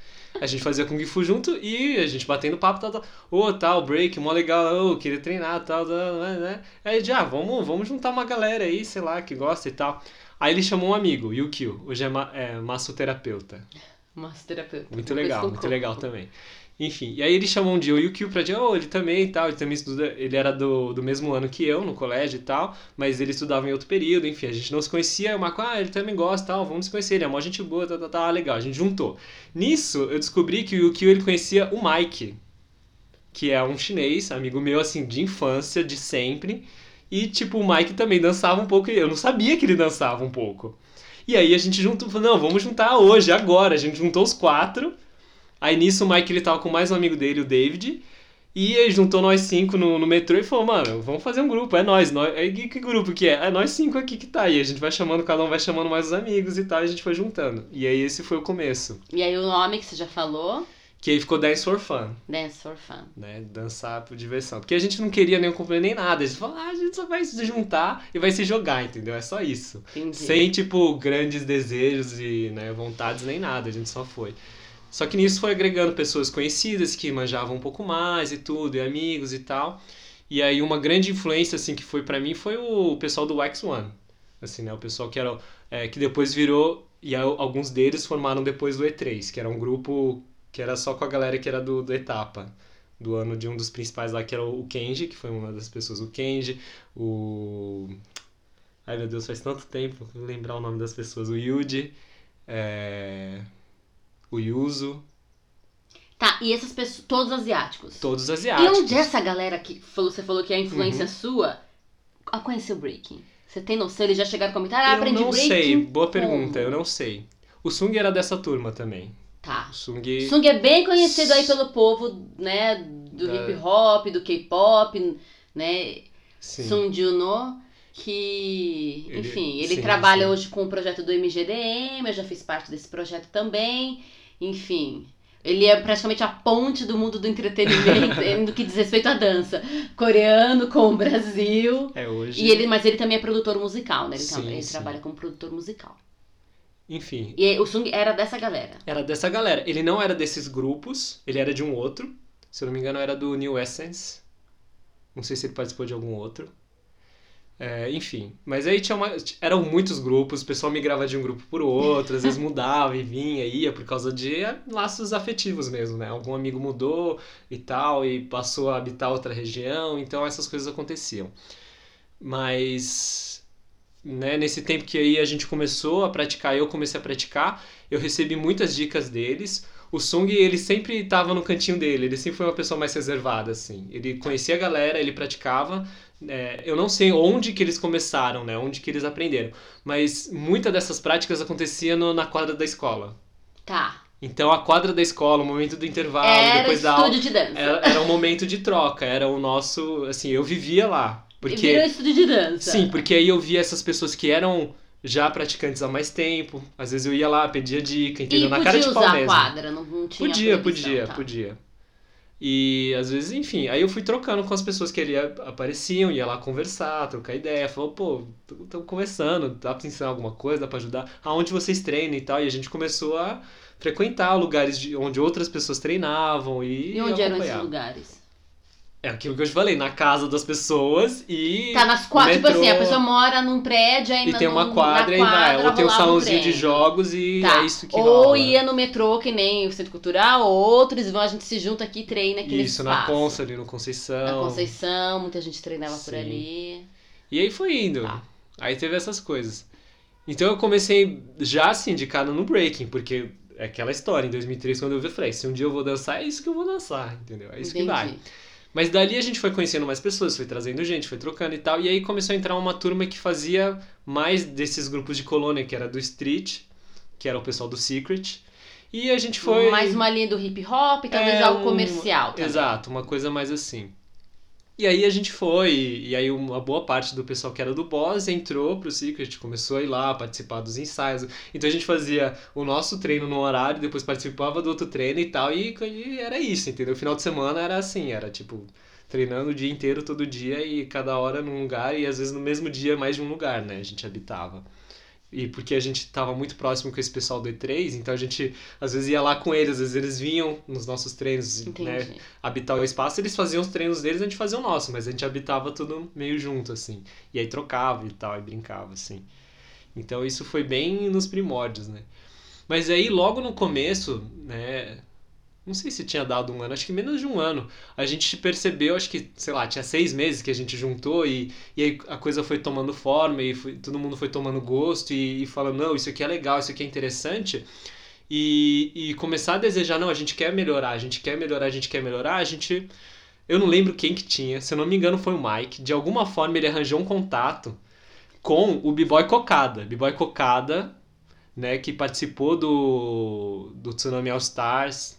Speaker 2: A gente fazia Kung Fu junto e a gente batendo papo, tal, tal. Ô, tal, break, mó legal, ô, queria treinar, tal, tal, né, né. Aí já, vamos, vamos juntar uma galera aí, sei lá, que gosta e tal. Aí ele chamou um amigo, Yukio, hoje é, ma é massoterapeuta.
Speaker 1: Massoterapeuta.
Speaker 2: Muito legal, muito legal também. Enfim, e aí ele chamou um dia o Yukio pra dizer, oh, ele também e tal, ele também estuda, ele era do, do mesmo ano que eu, no colégio e tal, mas ele estudava em outro período, enfim, a gente não se conhecia, o Marco, ah, ele também gosta tal, vamos se conhecer, ele é mó gente boa, tá, tá, tá, legal, a gente juntou. Nisso, eu descobri que o Yukio, ele conhecia o Mike, que é um chinês, amigo meu, assim, de infância, de sempre, e, tipo, o Mike também dançava um pouco, eu não sabia que ele dançava um pouco. E aí a gente juntou, não, vamos juntar hoje, agora, a gente juntou os quatro, Aí nisso o Mike ele tava com mais um amigo dele, o David. E ele juntou nós cinco no, no metrô e falou, mano, vamos fazer um grupo, é nós. nós aí, que, que grupo que é? É nós cinco aqui que tá. E a gente vai chamando, cada um vai chamando mais os amigos e tal, a gente foi juntando. E aí esse foi o começo.
Speaker 1: E aí o nome que você já falou,
Speaker 2: Que aí ficou Dance for Fun,
Speaker 1: Dance for Fun.
Speaker 2: né? Dançar por diversão. Porque a gente não queria nenhum cumprimento nem nada. A gente falou, ah, a gente só vai se juntar e vai se jogar, entendeu? É só isso.
Speaker 1: Entendi.
Speaker 2: Sem, tipo, grandes desejos e né, vontades nem nada, a gente só foi. Só que nisso foi agregando pessoas conhecidas que manjavam um pouco mais e tudo, e amigos e tal. E aí uma grande influência, assim, que foi pra mim foi o pessoal do Wax One. Assim, né? O pessoal que era... é, que depois virou... E alguns deles formaram depois do E3, que era um grupo que era só com a galera que era do, do Etapa. Do ano de um dos principais lá, que era o Kenji, que foi uma das pessoas. O Kenji, o... Ai meu Deus, faz tanto tempo lembrar o nome das pessoas. O Yuji, é, o Yuzo,
Speaker 1: Tá, e essas pessoas, todos asiáticos.
Speaker 2: todos
Speaker 1: E
Speaker 2: asiáticos.
Speaker 1: onde é essa galera que falou, você falou que é a influência
Speaker 2: Uhum.
Speaker 1: sua, a conhecer o breaking? Você tem noção? Eles já chegaram a comentar? Ah,
Speaker 2: Eu
Speaker 1: aprendi
Speaker 2: não
Speaker 1: breaking.
Speaker 2: sei, boa
Speaker 1: como?
Speaker 2: pergunta, eu não sei. O Sung era dessa turma também.
Speaker 1: Tá.
Speaker 2: O Sung.
Speaker 1: Sung é bem conhecido aí pelo povo, né, do
Speaker 2: Da-
Speaker 1: hip hop, do K-pop, né?
Speaker 2: Sim.
Speaker 1: Sung Juno, que,
Speaker 2: Ele-
Speaker 1: enfim, ele
Speaker 2: sim,
Speaker 1: trabalha
Speaker 2: sim.
Speaker 1: hoje com o projeto do MGDM, eu já fiz parte desse projeto também, enfim. Ele é praticamente a ponte do mundo do entretenimento no que diz respeito à dança. Coreano com o Brasil.
Speaker 2: É hoje.
Speaker 1: E ele, mas ele também é produtor musical, né? Ele,
Speaker 2: Sim,
Speaker 1: também- ele trabalha como produtor musical.
Speaker 2: Enfim,
Speaker 1: E o Sung era dessa galera.
Speaker 2: era dessa galera. Ele não era desses grupos, ele era de um outro. Se eu não me engano, era do New Essence. Não sei se ele participou de algum outro. É, enfim, mas aí tinha uma, eram muitos grupos, o pessoal migrava de um grupo por outro, às vezes mudava e vinha, ia por causa de laços afetivos mesmo, né? Algum amigo mudou e tal, e passou a habitar outra região, então essas coisas aconteciam. Mas né, nesse tempo que aí a gente começou a praticar, eu comecei a praticar, eu recebi muitas dicas deles. O Sung, ele sempre estava no cantinho dele, ele sempre foi uma pessoa mais reservada, assim. Ele conhecia a galera, ele praticava. É, eu não sei onde que eles começaram, né, onde que eles aprenderam, mas muita dessas práticas acontecia no, na quadra da escola.
Speaker 1: Tá.
Speaker 2: Então a quadra da escola, o momento do intervalo,
Speaker 1: Era
Speaker 2: depois da aula,
Speaker 1: estúdio de dança.
Speaker 2: era, era um momento de troca, era o nosso, assim, eu vivia lá. Porque
Speaker 1: virou estúdio de dança.
Speaker 2: Sim, porque aí eu via essas pessoas que eram já praticantes há mais tempo. Às vezes eu ia lá, pedia dica, entendeu?
Speaker 1: E
Speaker 2: Na
Speaker 1: podia
Speaker 2: cara de pau mesmo.
Speaker 1: quadra, não, não
Speaker 2: Podia,
Speaker 1: proibição,
Speaker 2: podia,
Speaker 1: tá.
Speaker 2: podia. E às vezes, enfim, aí eu fui trocando com as pessoas que ali apareciam, ia lá conversar, trocar ideia, falou, pô, estamos conversando, dá pra ensinar alguma coisa, dá pra ajudar, aonde vocês treinam e tal, e a gente começou a frequentar lugares de, onde outras pessoas treinavam e,
Speaker 1: E onde eram esses lugares?
Speaker 2: É aquilo que eu te falei, na casa das pessoas e.
Speaker 1: Tá nas quadras, tipo assim, a pessoa mora num prédio, aí
Speaker 2: E
Speaker 1: na-
Speaker 2: tem uma quadra
Speaker 1: na
Speaker 2: e vai.
Speaker 1: quadra
Speaker 2: Ou tem um salãozinho de
Speaker 1: treino.
Speaker 2: jogos e
Speaker 1: Tá.
Speaker 2: é isso que
Speaker 1: Ou
Speaker 2: rola.
Speaker 1: ia no metrô, que nem o Centro Cultural, ou outros vão, a gente se junta aqui e treina aquele
Speaker 2: Isso, na. Consa, ali no Conceição.
Speaker 1: Na Conceição, muita gente treinava por
Speaker 2: Sim.
Speaker 1: ali.
Speaker 2: E aí foi indo.
Speaker 1: Tá.
Speaker 2: Aí teve essas coisas. Então eu comecei já assim, de cara no breaking, porque é aquela história, em 2003, quando eu vi, eu falei, se um dia eu vou dançar, é isso que eu vou dançar, entendeu? É isso que vai. Mas dali a gente foi conhecendo mais pessoas, foi trazendo gente, foi trocando e tal. E aí começou a entrar uma turma que fazia mais desses grupos de colônia, que era do Street, que era o pessoal do Secret. E a gente foi.
Speaker 1: Mais uma linha do hip hop, talvez
Speaker 2: É,
Speaker 1: algo
Speaker 2: um-
Speaker 1: comercial também.
Speaker 2: Exato, uma coisa mais assim. E aí a gente foi, e, aí uma boa parte do pessoal que era do Boss entrou pro Secret, começou a ir lá participar dos ensaios. Então a gente fazia o nosso treino no horário, depois participava do outro treino e tal, e, e era isso, entendeu? O final de semana era assim, era tipo treinando o dia inteiro, todo dia, e cada hora num lugar, e às vezes no mesmo dia mais de um lugar, né? A gente habitava. E porque a gente tava muito próximo com esse pessoal do E3, então a gente às vezes ia lá com eles, às vezes eles vinham nos nossos treinos,
Speaker 1: Entendi.
Speaker 2: né? habitar o espaço, eles faziam os treinos deles, a gente fazia o nosso, mas a gente habitava tudo meio junto, assim. E aí trocava e tal, e brincava, assim. Então isso foi bem nos primórdios, né? Mas aí logo no começo, né? Não sei se tinha dado um ano, acho que menos de um ano. A gente percebeu, acho que, sei lá, tinha seis meses que a gente juntou e, e aí a coisa foi tomando forma e foi- todo mundo foi tomando gosto e, e falando, não, isso aqui é legal, isso aqui é interessante. E, e começar a desejar, não, a gente quer melhorar, a gente quer melhorar, a gente quer melhorar, a gente. Eu não lembro quem que tinha, se eu não me engano foi o Mike. De alguma forma ele arranjou um contato com o B-Boy Cocada. B-Boy Cocada, né, que participou do, do Tsunami All Stars,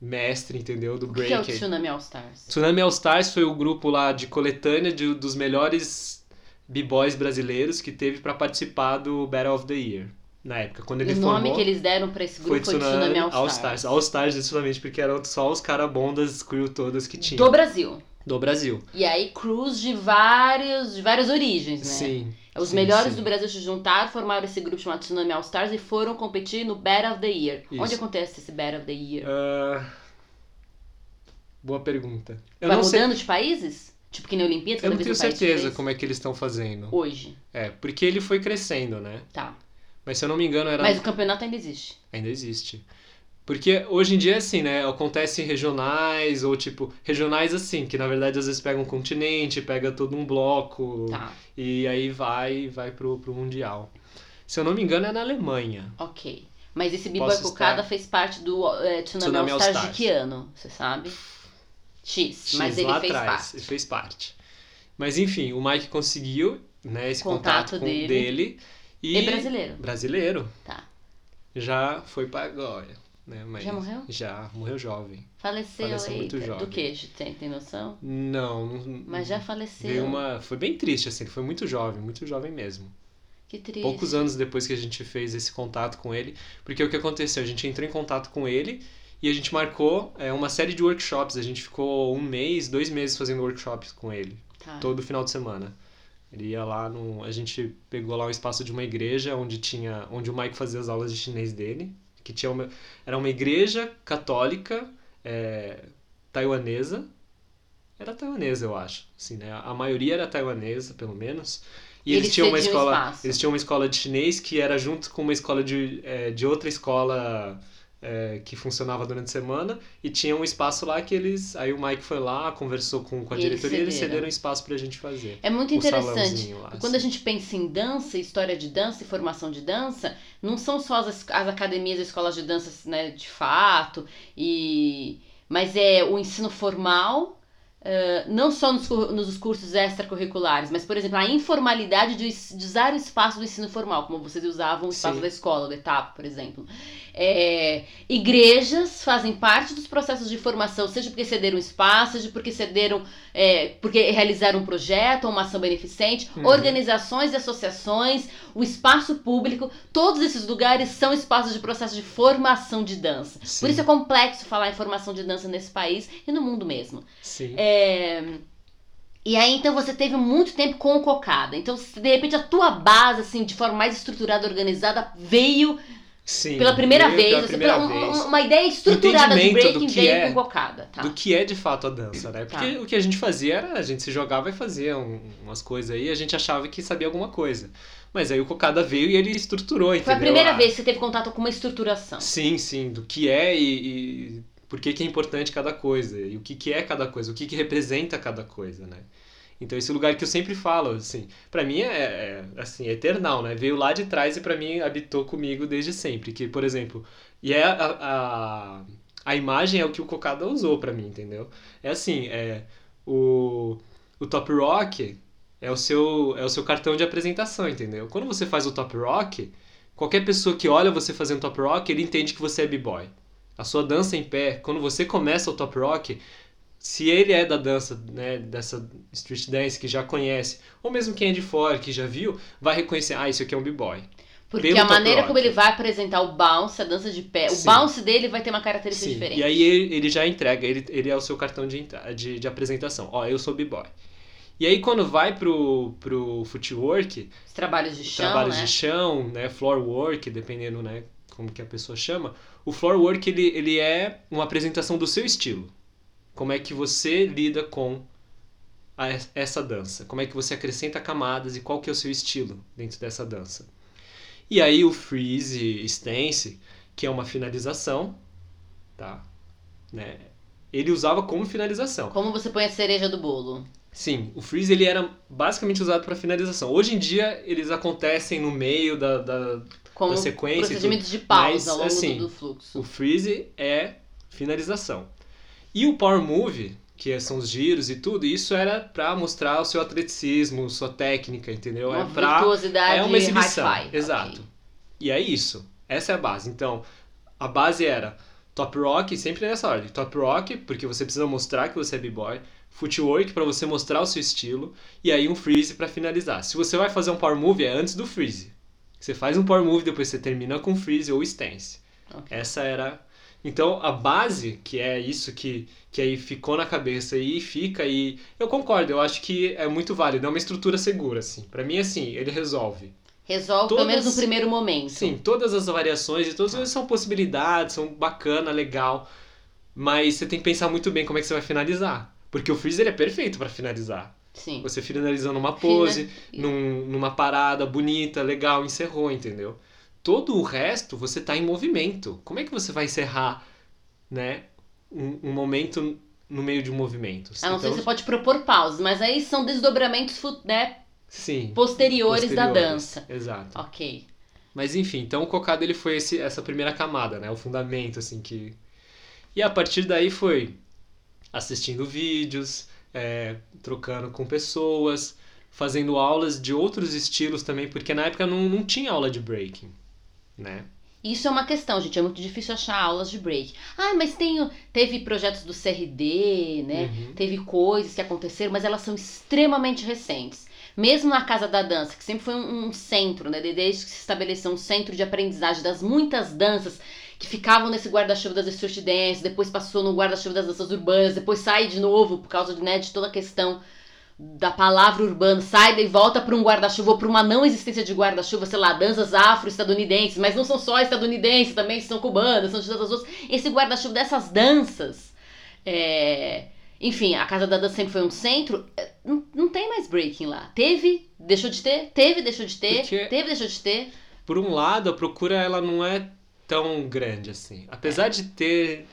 Speaker 2: mestre, entendeu? Do
Speaker 1: O que é o. Tsunami All Stars?
Speaker 2: Tsunami All Stars foi o grupo lá de coletânea de- dos melhores b-boys brasileiros que teve pra participar do Battle of the Year. Na época, quando ele
Speaker 1: o nome
Speaker 2: formou,
Speaker 1: que eles deram pra esse grupo
Speaker 2: foi
Speaker 1: foi,
Speaker 2: Tsunami,
Speaker 1: Tsunami All,
Speaker 2: All
Speaker 1: Stars.
Speaker 2: All Stars, justamente porque eram só os caras bons das crew todas que tinha.
Speaker 1: Do Brasil.
Speaker 2: Do Brasil.
Speaker 1: E aí, crews de vários, de várias origens, né?
Speaker 2: Sim.
Speaker 1: Os
Speaker 2: sim,
Speaker 1: melhores
Speaker 2: sim.
Speaker 1: do Brasil se juntaram, formaram esse grupo chamado Tsunami All Stars e foram competir no Battle of the Year.
Speaker 2: Isso.
Speaker 1: Onde acontece esse Battle of the Year?
Speaker 2: Ah, Boa pergunta. Eu
Speaker 1: Vai
Speaker 2: não sei,
Speaker 1: mudando de países? Tipo que na Olimpíada,
Speaker 2: eu não tenho certeza como é que eles estão fazendo.
Speaker 1: Hoje,
Speaker 2: É, porque ele foi crescendo, né?
Speaker 1: tá.
Speaker 2: Mas se eu não me engano era
Speaker 1: Mas o campeonato ainda existe.
Speaker 2: Ainda existe. Porque hoje em dia é assim, né? Acontece em regionais, ou tipo, regionais assim, que na verdade às vezes pega um continente, pega todo um bloco,
Speaker 1: Tá,
Speaker 2: e aí vai vai pro, pro Mundial. Se eu não me engano é na Alemanha.
Speaker 1: ok. Mas esse B-Boy
Speaker 2: Posso
Speaker 1: Cocada
Speaker 2: estar-
Speaker 1: fez parte do é, Tsunami,
Speaker 2: Tsunami
Speaker 1: All que ano? Você sabe? X, mas
Speaker 2: X,
Speaker 1: ele
Speaker 2: lá
Speaker 1: fez
Speaker 2: atrás,
Speaker 1: parte.
Speaker 2: ele fez parte. Mas enfim, o Mike conseguiu, né, esse
Speaker 1: Contato
Speaker 2: contato,
Speaker 1: dele.
Speaker 2: dele. E
Speaker 1: E brasileiro.
Speaker 2: brasileiro.
Speaker 1: Tá.
Speaker 2: Já foi pra Goia, né? Mas
Speaker 1: Já morreu?
Speaker 2: Já, morreu jovem.
Speaker 1: Faleceu,
Speaker 2: Faleceu muito
Speaker 1: eita.
Speaker 2: jovem.
Speaker 1: Do que? Tem, tem noção?
Speaker 2: Não, não
Speaker 1: Mas já faleceu.
Speaker 2: Uma. Foi bem triste, assim, ele foi muito jovem, muito jovem mesmo.
Speaker 1: Que triste.
Speaker 2: Poucos anos depois que a gente fez esse contato com ele. Porque o que aconteceu? A gente entrou em contato com ele e a gente marcou é, uma série de workshops. A gente ficou um mês, dois meses fazendo workshops com ele,
Speaker 1: Tá.
Speaker 2: todo final de semana. Ele ia lá no. A gente pegou lá um espaço de uma igreja onde tinha. onde o Mike fazia as aulas de chinês dele. Que tinha uma, era uma igreja católica é, taiwanesa. Era taiwanesa, eu acho. Assim, né? A maioria era taiwanesa, pelo menos. E eles,
Speaker 1: eles
Speaker 2: tinham uma escola.
Speaker 1: espaço.
Speaker 2: Eles tinham uma escola de chinês que era junto com uma escola de, é, de outra escola é, que funcionava durante a semana e tinha um espaço lá que eles. Aí o Mike foi lá, conversou com, com a
Speaker 1: E eles
Speaker 2: diretoria e eles
Speaker 1: cederam.
Speaker 2: espaço pra gente fazer.
Speaker 1: É muito interessante.
Speaker 2: lá,
Speaker 1: Quando a
Speaker 2: assim.
Speaker 1: gente pensa em dança, história de dança e formação de dança, não são só as, as academias e escolas de dança, né, de fato, e mas é o ensino formal, não só nos, nos cursos extracurriculares, mas, por exemplo, a informalidade de, de usar o espaço do ensino formal, como vocês usavam o espaço
Speaker 2: Sim.
Speaker 1: da escola, do etapa, por exemplo. É, igrejas fazem parte dos processos de formação, seja porque cederam espaço, seja porque cederam, é, porque realizaram um projeto ou uma ação beneficente,
Speaker 2: Uhum.
Speaker 1: organizações e associações, o espaço público, todos esses lugares são espaços de processo de formação de dança.
Speaker 2: Sim.
Speaker 1: Por isso é complexo falar em formação de dança nesse país e no mundo mesmo.
Speaker 2: Sim.
Speaker 1: É, E aí, então, você teve muito tempo com o Cocada. Então, de repente, a tua base, assim, de forma mais estruturada, organizada, veio
Speaker 2: Sim.
Speaker 1: pela primeira vez,
Speaker 2: pela
Speaker 1: assim,
Speaker 2: primeira
Speaker 1: um-
Speaker 2: vez.
Speaker 1: uma ideia estruturada de breaking
Speaker 2: que
Speaker 1: veio
Speaker 2: é-
Speaker 1: com Cocada, tá?
Speaker 2: do que é de fato a dança, né? Porque
Speaker 1: Tá.
Speaker 2: o que a gente fazia era a gente se jogava e fazia um- umas coisas aí, a gente achava que sabia alguma coisa. Mas aí o Cocada veio e ele estruturou, entendeu?
Speaker 1: Foi a primeira
Speaker 2: Ah,
Speaker 1: vez que você teve contato com uma estruturação.
Speaker 2: Sim, sim, do que é e, e por que, que é importante cada coisa, e o que, que é cada coisa, o que, que representa cada coisa, né? Então esse lugar que eu sempre falo, assim, pra mim é, é, assim, é eternal, né? Veio lá de trás e pra mim habitou comigo desde sempre, que, por exemplo, e é a, a, a imagem é o que o Cocada usou pra mim, entendeu? É assim, é o, o Top Rock é o seu é o seu cartão de apresentação, entendeu? Quando você faz o Top Rock, qualquer pessoa que olha você fazendo Top Rock, ele entende que você é b-boy. A sua dança em pé, quando você começa o Top Rock, se ele é da dança, né, dessa street dance que já conhece, ou mesmo quem é de fora que já viu, vai reconhecer, ah, isso aqui é um b-boy.
Speaker 1: Porque
Speaker 2: Pelo
Speaker 1: a maneira como ele vai apresentar o bounce, a dança de pé, o
Speaker 2: Sim.
Speaker 1: bounce dele vai ter uma característica
Speaker 2: Sim,
Speaker 1: diferente.
Speaker 2: e aí ele, ele já entrega, ele, ele é o seu cartão de, de, de apresentação. Ó, eu sou b-boy. E aí quando vai pro, pro footwork,
Speaker 1: Os trabalhos de chão,
Speaker 2: trabalhos
Speaker 1: né?
Speaker 2: de chão, né, floor work, dependendo, né, como que a pessoa chama, o floor work ele, ele é uma apresentação do seu estilo. Como é que você lida com a- essa dança? Como é que você acrescenta camadas e qual que é o seu estilo dentro dessa dança? E aí o freeze stance, que é uma finalização, tá? Né? Ele usava como finalização.
Speaker 1: Como você põe a cereja do bolo.
Speaker 2: Sim, o freeze ele era basicamente usado para finalização. Hoje em dia eles acontecem no meio da, da
Speaker 1: Como
Speaker 2: Da sequência
Speaker 1: procedimentos de pausa
Speaker 2: Mas,
Speaker 1: ao longo
Speaker 2: assim,
Speaker 1: do, do fluxo.
Speaker 2: o freeze é finalização. E o power move, que são os giros e tudo, isso era para mostrar o seu atleticismo, sua técnica, entendeu?
Speaker 1: Uma
Speaker 2: é pra
Speaker 1: virtuosidade
Speaker 2: é uma exibição. Exato.
Speaker 1: Ok.
Speaker 2: E é isso. Essa é a base. Então, a base era top rock, sempre nessa ordem. Top rock, porque você precisa mostrar que você é b-boy. Footwork, para você mostrar o seu estilo. E aí um freeze para finalizar. Se você vai fazer um power move, é antes do freeze. Você faz um power move, depois você termina com freeze ou stance.
Speaker 1: Ok.
Speaker 2: Essa era. Então, a base, que é isso que, que aí ficou na cabeça e fica e eu concordo, eu acho que é muito válido, é uma estrutura segura assim. Para mim assim, ele resolve.
Speaker 1: Resolve
Speaker 2: Todas-
Speaker 1: pelo menos no primeiro momento.
Speaker 2: Sim, todas as variações e todas elas são possibilidades, são bacana, legal, mas você tem que pensar muito bem como é que você vai finalizar, porque o freeze ele é perfeito para finalizar.
Speaker 1: Sim.
Speaker 2: Você finalizando uma pose,
Speaker 1: Fina-
Speaker 2: num- numa parada bonita, legal, encerrou, entendeu? Todo o resto você tá em movimento. Como é que você vai encerrar, né, um, um momento no meio de um movimento?
Speaker 1: A não ser
Speaker 2: Então,
Speaker 1: que você pode propor pausas, mas aí são desdobramentos né,
Speaker 2: sim,
Speaker 1: posteriores, da
Speaker 2: posteriores.
Speaker 1: dança.
Speaker 2: Exato.
Speaker 1: Ok.
Speaker 2: Mas enfim, então o cocado ele foi esse, essa primeira camada, né? O fundamento, assim, que... E a partir daí foi assistindo vídeos, é, trocando com pessoas, fazendo aulas de outros estilos também, porque na época não, não tinha aula de breaking, né?
Speaker 1: Isso é uma questão, gente. É muito difícil achar aulas de break. Ah, mas tem, teve projetos do CRD, né?
Speaker 2: Uhum.
Speaker 1: Teve coisas que aconteceram, mas elas são extremamente recentes. Mesmo na Casa da Dança, que sempre foi um, um centro, né? Desde que se estabeleceu um centro de aprendizagem das muitas danças que ficavam nesse guarda-chuva das street dance, depois passou no guarda-chuva das danças urbanas, depois sai de novo por causa de, né, de toda a questão da palavra urbana, sai e volta para um guarda-chuva ou para uma não existência de guarda-chuva, sei lá, danças afro-estadunidenses, mas não são só estadunidenses, também são cubanas, são de todas as outras. Esse guarda-chuva dessas danças, é, enfim, a Casa da Dança sempre foi um centro, é, não, não tem mais breaking lá. Teve, deixou de ter, teve, deixou de ter,
Speaker 2: Porque-
Speaker 1: teve, deixou de ter.
Speaker 2: Por um lado, a procura ela não é tão grande assim. Apesar de ter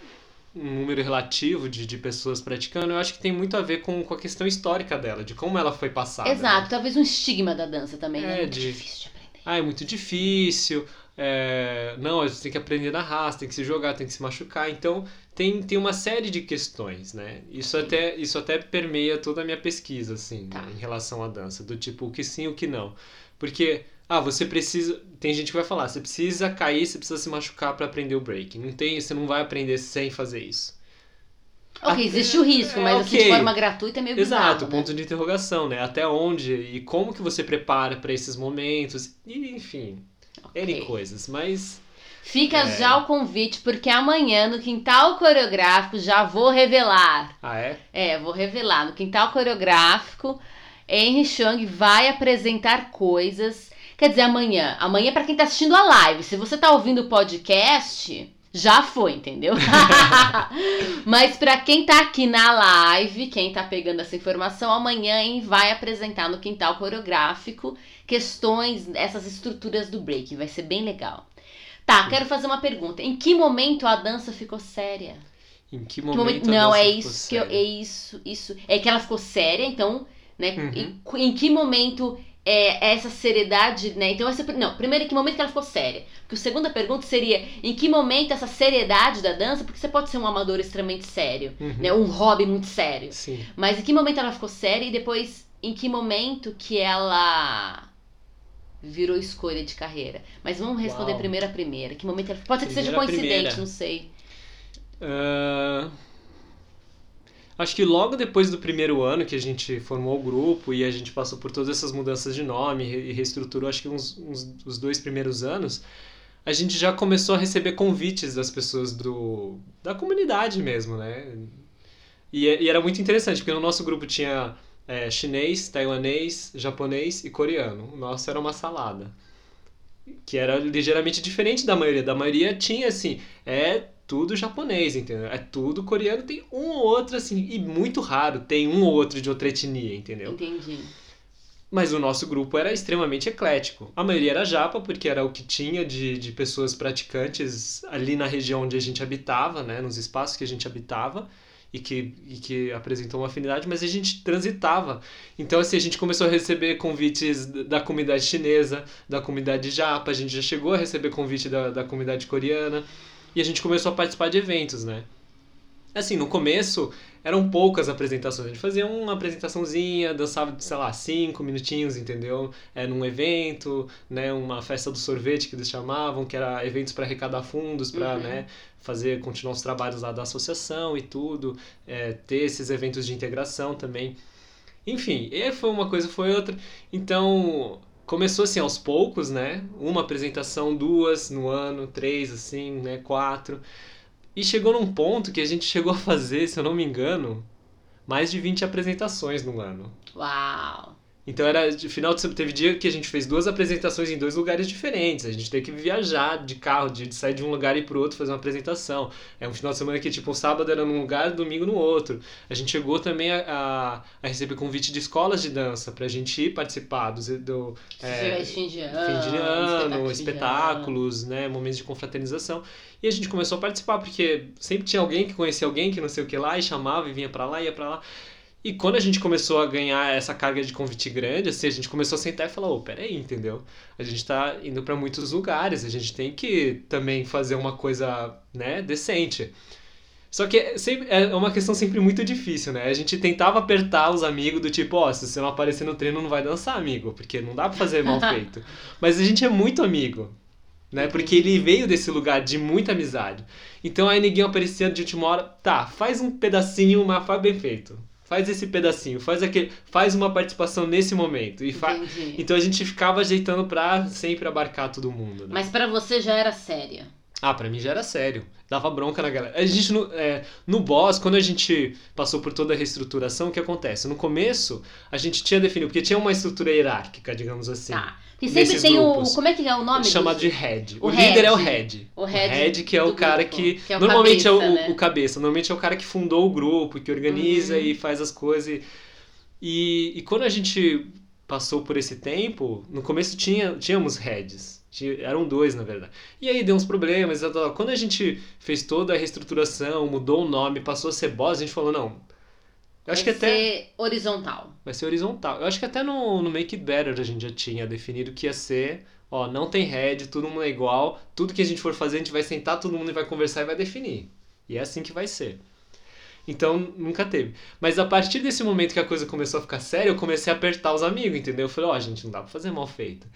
Speaker 2: um número relativo de, de pessoas praticando, eu acho que tem muito a ver com, com a questão histórica dela, de como ela foi passada.
Speaker 1: Exato,
Speaker 2: né?
Speaker 1: talvez um estigma da dança também, né?
Speaker 2: É,
Speaker 1: Muito
Speaker 2: de-
Speaker 1: difícil de aprender.
Speaker 2: Ah, é muito difícil. é, Não, você tem que aprender na raça, tem que se jogar, tem que se machucar. Então, tem, tem uma série de questões, né? Isso até, isso até permeia toda a minha pesquisa, assim,
Speaker 1: Tá.
Speaker 2: né, em relação à dança. Do tipo, o que sim, o que não. Porque, ah, você precisa... Tem gente que vai falar, você precisa cair, você precisa se machucar para aprender o break. Não tem, você não vai aprender sem fazer isso.
Speaker 1: Ok,
Speaker 2: Até-
Speaker 1: existe o risco,
Speaker 2: é,
Speaker 1: mas assim, de forma gratuita é meio
Speaker 2: Exato,
Speaker 1: bizarro, né?
Speaker 2: ponto de interrogação, né? Até onde e como que você prepara para esses momentos, e, enfim, N
Speaker 1: Ok.
Speaker 2: coisas. Mas
Speaker 1: Fica
Speaker 2: É.
Speaker 1: já o convite, porque amanhã no Quintal Coreográfico já vou revelar.
Speaker 2: Ah, é?
Speaker 1: É, vou revelar. No Quintal Coreográfico, Henry Chang vai apresentar coisas. Quer dizer, amanhã. Amanhã para quem tá assistindo a live. Se você tá ouvindo o podcast, já foi, entendeu? Mas para quem tá aqui na live, quem tá pegando essa informação, amanhã Henry vai apresentar no Quintal Coreográfico questões, essas estruturas do break. Vai ser bem legal. Tá, quero fazer uma pergunta. Em que momento a dança ficou séria?
Speaker 2: Em que
Speaker 1: Que
Speaker 2: momento?
Speaker 1: momento-
Speaker 2: a
Speaker 1: Não, é isso que eu, é isso, isso. É que ela ficou séria, então, né?
Speaker 2: Uhum.
Speaker 1: Em, em que momento é essa seriedade, né? Então, essa, não, primeiro, em que momento que ela ficou séria? Porque a segunda pergunta seria, em que momento essa seriedade da dança, porque você pode ser um amador extremamente sério,
Speaker 2: Uhum.
Speaker 1: né? Um hobby muito sério.
Speaker 2: Sim.
Speaker 1: Mas em que momento ela ficou séria e depois, em que momento que ela virou escolha de carreira? Mas vamos responder
Speaker 2: Uau.
Speaker 1: primeiro a primeira. Que momento ela... Pode ser que seja coincidente,
Speaker 2: primeira.
Speaker 1: não sei.
Speaker 2: Ah, Acho que logo depois do primeiro ano que a gente formou o grupo e a gente passou por todas essas mudanças de nome e reestruturou, acho que uns, uns os dois primeiros anos, a gente já começou a receber convites das pessoas do da comunidade mesmo, né? E, e era muito interessante, porque no nosso grupo tinha é, chinês, taiwanês, japonês e coreano. O nosso era uma salada. Que era ligeiramente diferente da maioria. Da maioria tinha assim, é tudo japonês, entendeu? É tudo coreano, tem um ou outro assim, e muito raro tem um ou outro de outra etnia, entendeu?
Speaker 1: Entendi.
Speaker 2: Mas o nosso grupo era extremamente eclético. A maioria era japa, porque era o que tinha de, de pessoas praticantes ali na região onde a gente habitava, né? Nos espaços que a gente habitava e que, e que apresentou uma afinidade, mas a gente transitava. Então, assim, a gente começou a receber convites da comunidade chinesa, da comunidade japa, a gente já chegou a receber convite da, da comunidade coreana e a gente começou a participar de eventos, né? Assim, no começo eram poucas apresentações. A gente fazia uma apresentaçãozinha, dançava, sei lá, cinco minutinhos, entendeu? É num evento, né? Uma festa do sorvete que eles chamavam, que era eventos para arrecadar fundos, para,
Speaker 1: Uhum.
Speaker 2: né? Fazer, continuar os trabalhos lá da associação e tudo. É, ter esses eventos de integração também. Enfim, e foi uma coisa, foi outra. Então, começou assim aos poucos, né? Uma apresentação, duas no ano, três, assim, né? Quatro. E chegou num ponto que a gente chegou a fazer, se eu não me engano, mais de 20 apresentações no ano.
Speaker 1: Uau!
Speaker 2: Então era de final de semana, teve dia que a gente fez duas apresentações em dois lugares diferentes. A gente teve que viajar de carro, de sair de um lugar e ir pro outro fazer uma apresentação. É um final de semana que tipo, o sábado era num lugar, domingo no outro. A gente chegou também a, a, a receber convite de escolas de dança pra gente ir participar dos, do,
Speaker 1: É, fim de ano,
Speaker 2: fim de ano,
Speaker 1: espetáculo de
Speaker 2: espetáculos, né, momentos de confraternização. E a gente começou a participar, porque sempre tinha alguém que conhecia alguém que não sei o que lá, e chamava, e vinha pra lá, ia pra lá. E quando a gente começou a ganhar essa carga de convite grande, assim, a gente começou a sentar e falar, ô, peraí, entendeu? A gente tá indo pra muitos lugares, a gente tem que também fazer uma coisa, né, decente. Só que é é uma questão sempre muito difícil, né? A gente tentava apertar os amigos do tipo, ó, se você não aparecer no treino não vai dançar, amigo, porque não dá pra fazer mal feito. Mas a gente é muito amigo, né? Porque ele veio desse lugar de muita amizade. Então aí ninguém aparecia de última hora, tá, faz um pedacinho, mas faz bem feito. Faz esse pedacinho, faz aquele, faz uma participação nesse momento e fa...
Speaker 1: Entendi.
Speaker 2: Então a gente ficava ajeitando pra sempre abarcar todo mundo, né?
Speaker 1: Mas pra você já era séria.
Speaker 2: Ah, pra mim já era sério. Dava bronca na galera. A gente, no, é, no boss, quando a gente passou por toda a reestruturação, o que acontece? No começo, a gente tinha definido, porque tinha uma estrutura hierárquica, digamos assim.
Speaker 1: Tá. E sempre tem
Speaker 2: grupos.
Speaker 1: o. Como é que é o nome?
Speaker 2: chamado
Speaker 1: dos-
Speaker 2: de head.
Speaker 1: O
Speaker 2: O, líder é o
Speaker 1: head.
Speaker 2: head.
Speaker 1: O head
Speaker 2: que é o cara
Speaker 1: grupo,
Speaker 2: que.
Speaker 1: que é o
Speaker 2: normalmente é o,
Speaker 1: cabeça, né?
Speaker 2: o cabeça. Normalmente é o cara que fundou o grupo, que organiza
Speaker 1: Uhum.
Speaker 2: e faz as coisas. E, e quando a gente passou por esse tempo, no começo tinha, tínhamos heads. Eram dois, na verdade. E aí deu uns problemas. Quando a gente fez toda a reestruturação, mudou o nome, passou a ser boss, a gente falou, não. Eu acho que
Speaker 1: Vai
Speaker 2: até.
Speaker 1: ser horizontal.
Speaker 2: Vai ser horizontal. Eu acho que até no, no Make It Better a gente já tinha definido que ia ser, ó, não tem head, todo mundo é igual, tudo que a gente for fazer a gente vai sentar todo mundo e vai conversar e vai definir. E é assim que vai ser. Então, nunca teve. Mas a partir desse momento que a coisa começou a ficar séria, eu comecei a apertar os amigos, entendeu? Eu falei, ó, gente, não dá pra fazer mal feito.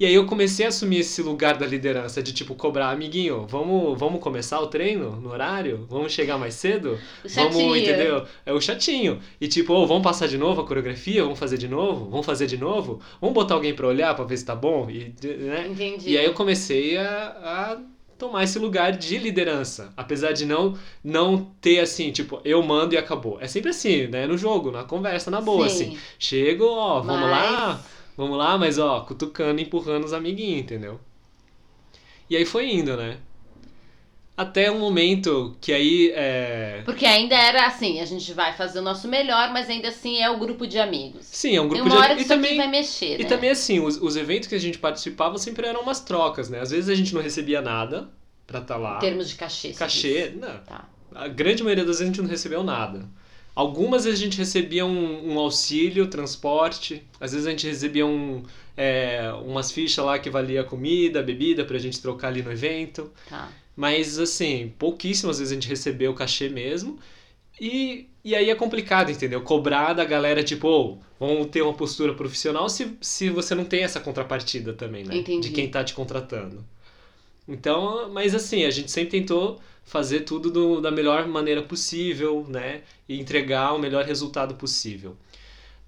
Speaker 2: E aí eu comecei a assumir esse lugar da liderança, de tipo, cobrar, amiguinho, vamos, vamos começar o treino no horário? Vamos chegar mais cedo?
Speaker 1: O
Speaker 2: Vamos,
Speaker 1: chatinho.
Speaker 2: entendeu? É o chatinho. E tipo, ô, vamos passar de novo a coreografia? Vamos fazer de novo? Vamos fazer de novo? Vamos botar alguém pra olhar pra ver se tá bom? E, né?
Speaker 1: Entendi.
Speaker 2: e aí eu comecei a, a tomar esse lugar de liderança. Apesar de não, não ter assim, tipo, eu mando e acabou. É sempre assim, né? No jogo, na conversa, na boa,
Speaker 1: Sim.
Speaker 2: assim. Chego, ó, vamos lá,
Speaker 1: Mas-
Speaker 2: vamos lá, mas ó, cutucando, empurrando os amiguinhos, entendeu? E aí foi indo, né? Até um momento que aí é.
Speaker 1: Porque ainda era assim, a gente vai fazer o nosso melhor, mas ainda assim é o grupo de amigos.
Speaker 2: Sim, é um
Speaker 1: Tem
Speaker 2: grupo
Speaker 1: uma
Speaker 2: de
Speaker 1: hora que
Speaker 2: e também
Speaker 1: vai mexer,
Speaker 2: E
Speaker 1: né?
Speaker 2: também assim, os, os eventos que a gente participava sempre eram umas trocas, né? Às vezes a gente não recebia nada pra estar lá.
Speaker 1: Em termos de cachê.
Speaker 2: Cachê, não.
Speaker 1: Tá.
Speaker 2: A grande maioria das vezes a gente não recebeu nada. Algumas vezes a gente recebia um, um auxílio, transporte. Às vezes a gente recebia um, é, umas fichas lá que valia comida, bebida pra gente trocar ali no evento.
Speaker 1: Tá.
Speaker 2: Mas, assim, pouquíssimas vezes a gente recebeu o cachê mesmo. E, e aí é complicado, entendeu? Cobrar da galera, tipo, ô, vamos ter uma postura profissional se, se você não tem essa contrapartida também, né?
Speaker 1: Entendi.
Speaker 2: De quem tá te contratando. Então, mas assim, a gente sempre tentou fazer tudo do- da melhor maneira possível, né? E entregar o melhor resultado possível.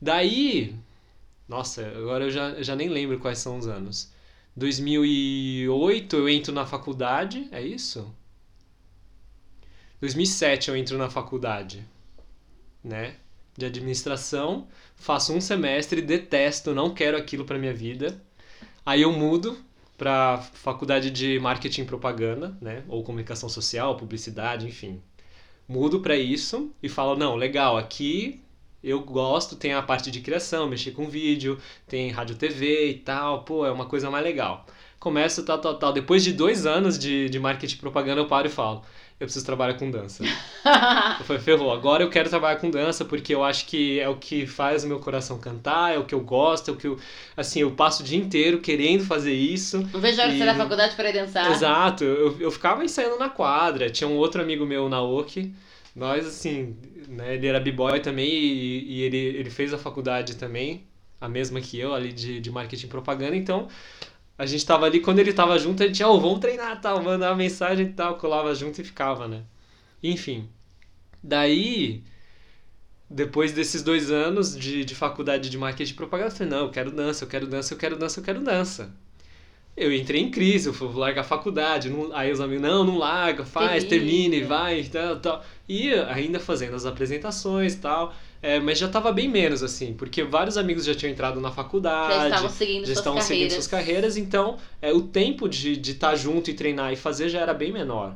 Speaker 2: Daí, nossa, agora eu já, eu já nem lembro quais são os anos. 2008 eu entro na faculdade, é isso? 2007 eu entro na faculdade, né? De administração, faço um semestre, detesto, não quero aquilo pra minha vida. Aí eu mudo pra faculdade de marketing e propaganda, né? Ou comunicação social, publicidade, enfim. Mudo pra isso e falo, não, legal, aqui eu gosto, tem a parte de criação, mexer com vídeo, tem rádio TV e tal, pô, é uma coisa mais legal. Começo tal, tal, tal. Depois de dois anos de, de marketing e propaganda, eu paro e falo, eu preciso trabalhar com dança. Eu falei, ferrou, agora eu quero trabalhar com dança porque eu acho que é o que faz o meu coração cantar, é o que eu gosto, é o que eu, assim, eu passo o dia inteiro querendo fazer isso.
Speaker 1: Não vejo a hora de sair
Speaker 2: E-
Speaker 1: da faculdade para ir dançar.
Speaker 2: Exato, eu, eu ficava ensaiando na quadra. Tinha um outro amigo meu, Naoki. Nós, assim, né, ele era b-boy também e, e ele, ele fez a faculdade também, a mesma que eu, ali de, de marketing e propaganda. Então, a gente tava ali, quando ele tava junto, a gente, ó, vamos treinar, tal, mandava mensagem e tal, colava junto e ficava, né? Enfim. Daí, depois desses dois anos de, de faculdade de marketing e propaganda, eu falei, não, eu quero dança, eu quero dança, eu quero dança, eu quero dança. Eu entrei em crise, eu fui vou largar a faculdade. Não, aí os amigos, não, não larga, faz,
Speaker 1: Termina.
Speaker 2: termine, vai, e tal, tal. E ainda fazendo as apresentações e tal. É, mas já tava bem menos, assim, porque vários amigos já tinham entrado na faculdade
Speaker 1: Já estavam seguindo
Speaker 2: já
Speaker 1: suas
Speaker 2: estavam seguindo
Speaker 1: carreiras.
Speaker 2: suas carreiras, então é, o tempo de estar de tá junto e treinar e fazer já era bem menor.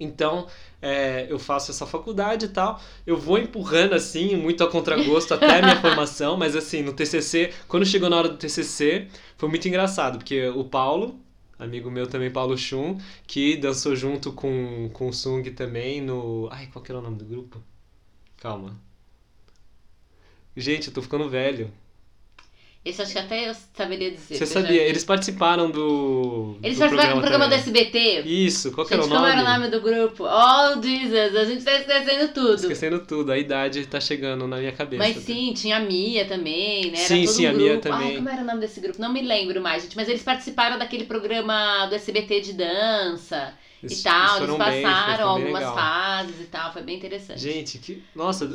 Speaker 2: Então, é, eu faço essa faculdade e tal, eu vou empurrando assim, muito a contragosto até a minha formação, mas assim, no TCC, quando chegou na hora do TCC, foi muito engraçado, porque o Paulo, amigo meu também, Paulo Chum, que dançou junto com, com o Sung também no... Ai, qual que era o nome do grupo? Calma. Gente, eu tô ficando velho.
Speaker 1: Esse acho que até eu saberia dizer.
Speaker 2: Você
Speaker 1: já
Speaker 2: sabia? Eles participaram do.
Speaker 1: Eles
Speaker 2: do
Speaker 1: participaram do programa do. SBT.
Speaker 2: Isso, qual que era
Speaker 1: Gente,
Speaker 2: o
Speaker 1: como
Speaker 2: nome?
Speaker 1: era o nome do grupo? Oh, Jesus, a gente tá esquecendo tudo.
Speaker 2: Esquecendo tudo, a idade tá chegando na minha cabeça.
Speaker 1: Mas sim, tinha a Mia também, né? Era
Speaker 2: Sim,
Speaker 1: todo
Speaker 2: sim,
Speaker 1: um
Speaker 2: a
Speaker 1: grupo.
Speaker 2: Mia também.
Speaker 1: Ai, como era o nome desse grupo? Não me lembro mais, gente. Mas eles participaram daquele programa do SBT de dança
Speaker 2: Eles-
Speaker 1: e tal.
Speaker 2: eles
Speaker 1: Eles passaram
Speaker 2: bem
Speaker 1: algumas
Speaker 2: legal.
Speaker 1: fases e tal. Foi bem interessante.
Speaker 2: Gente, que. Nossa,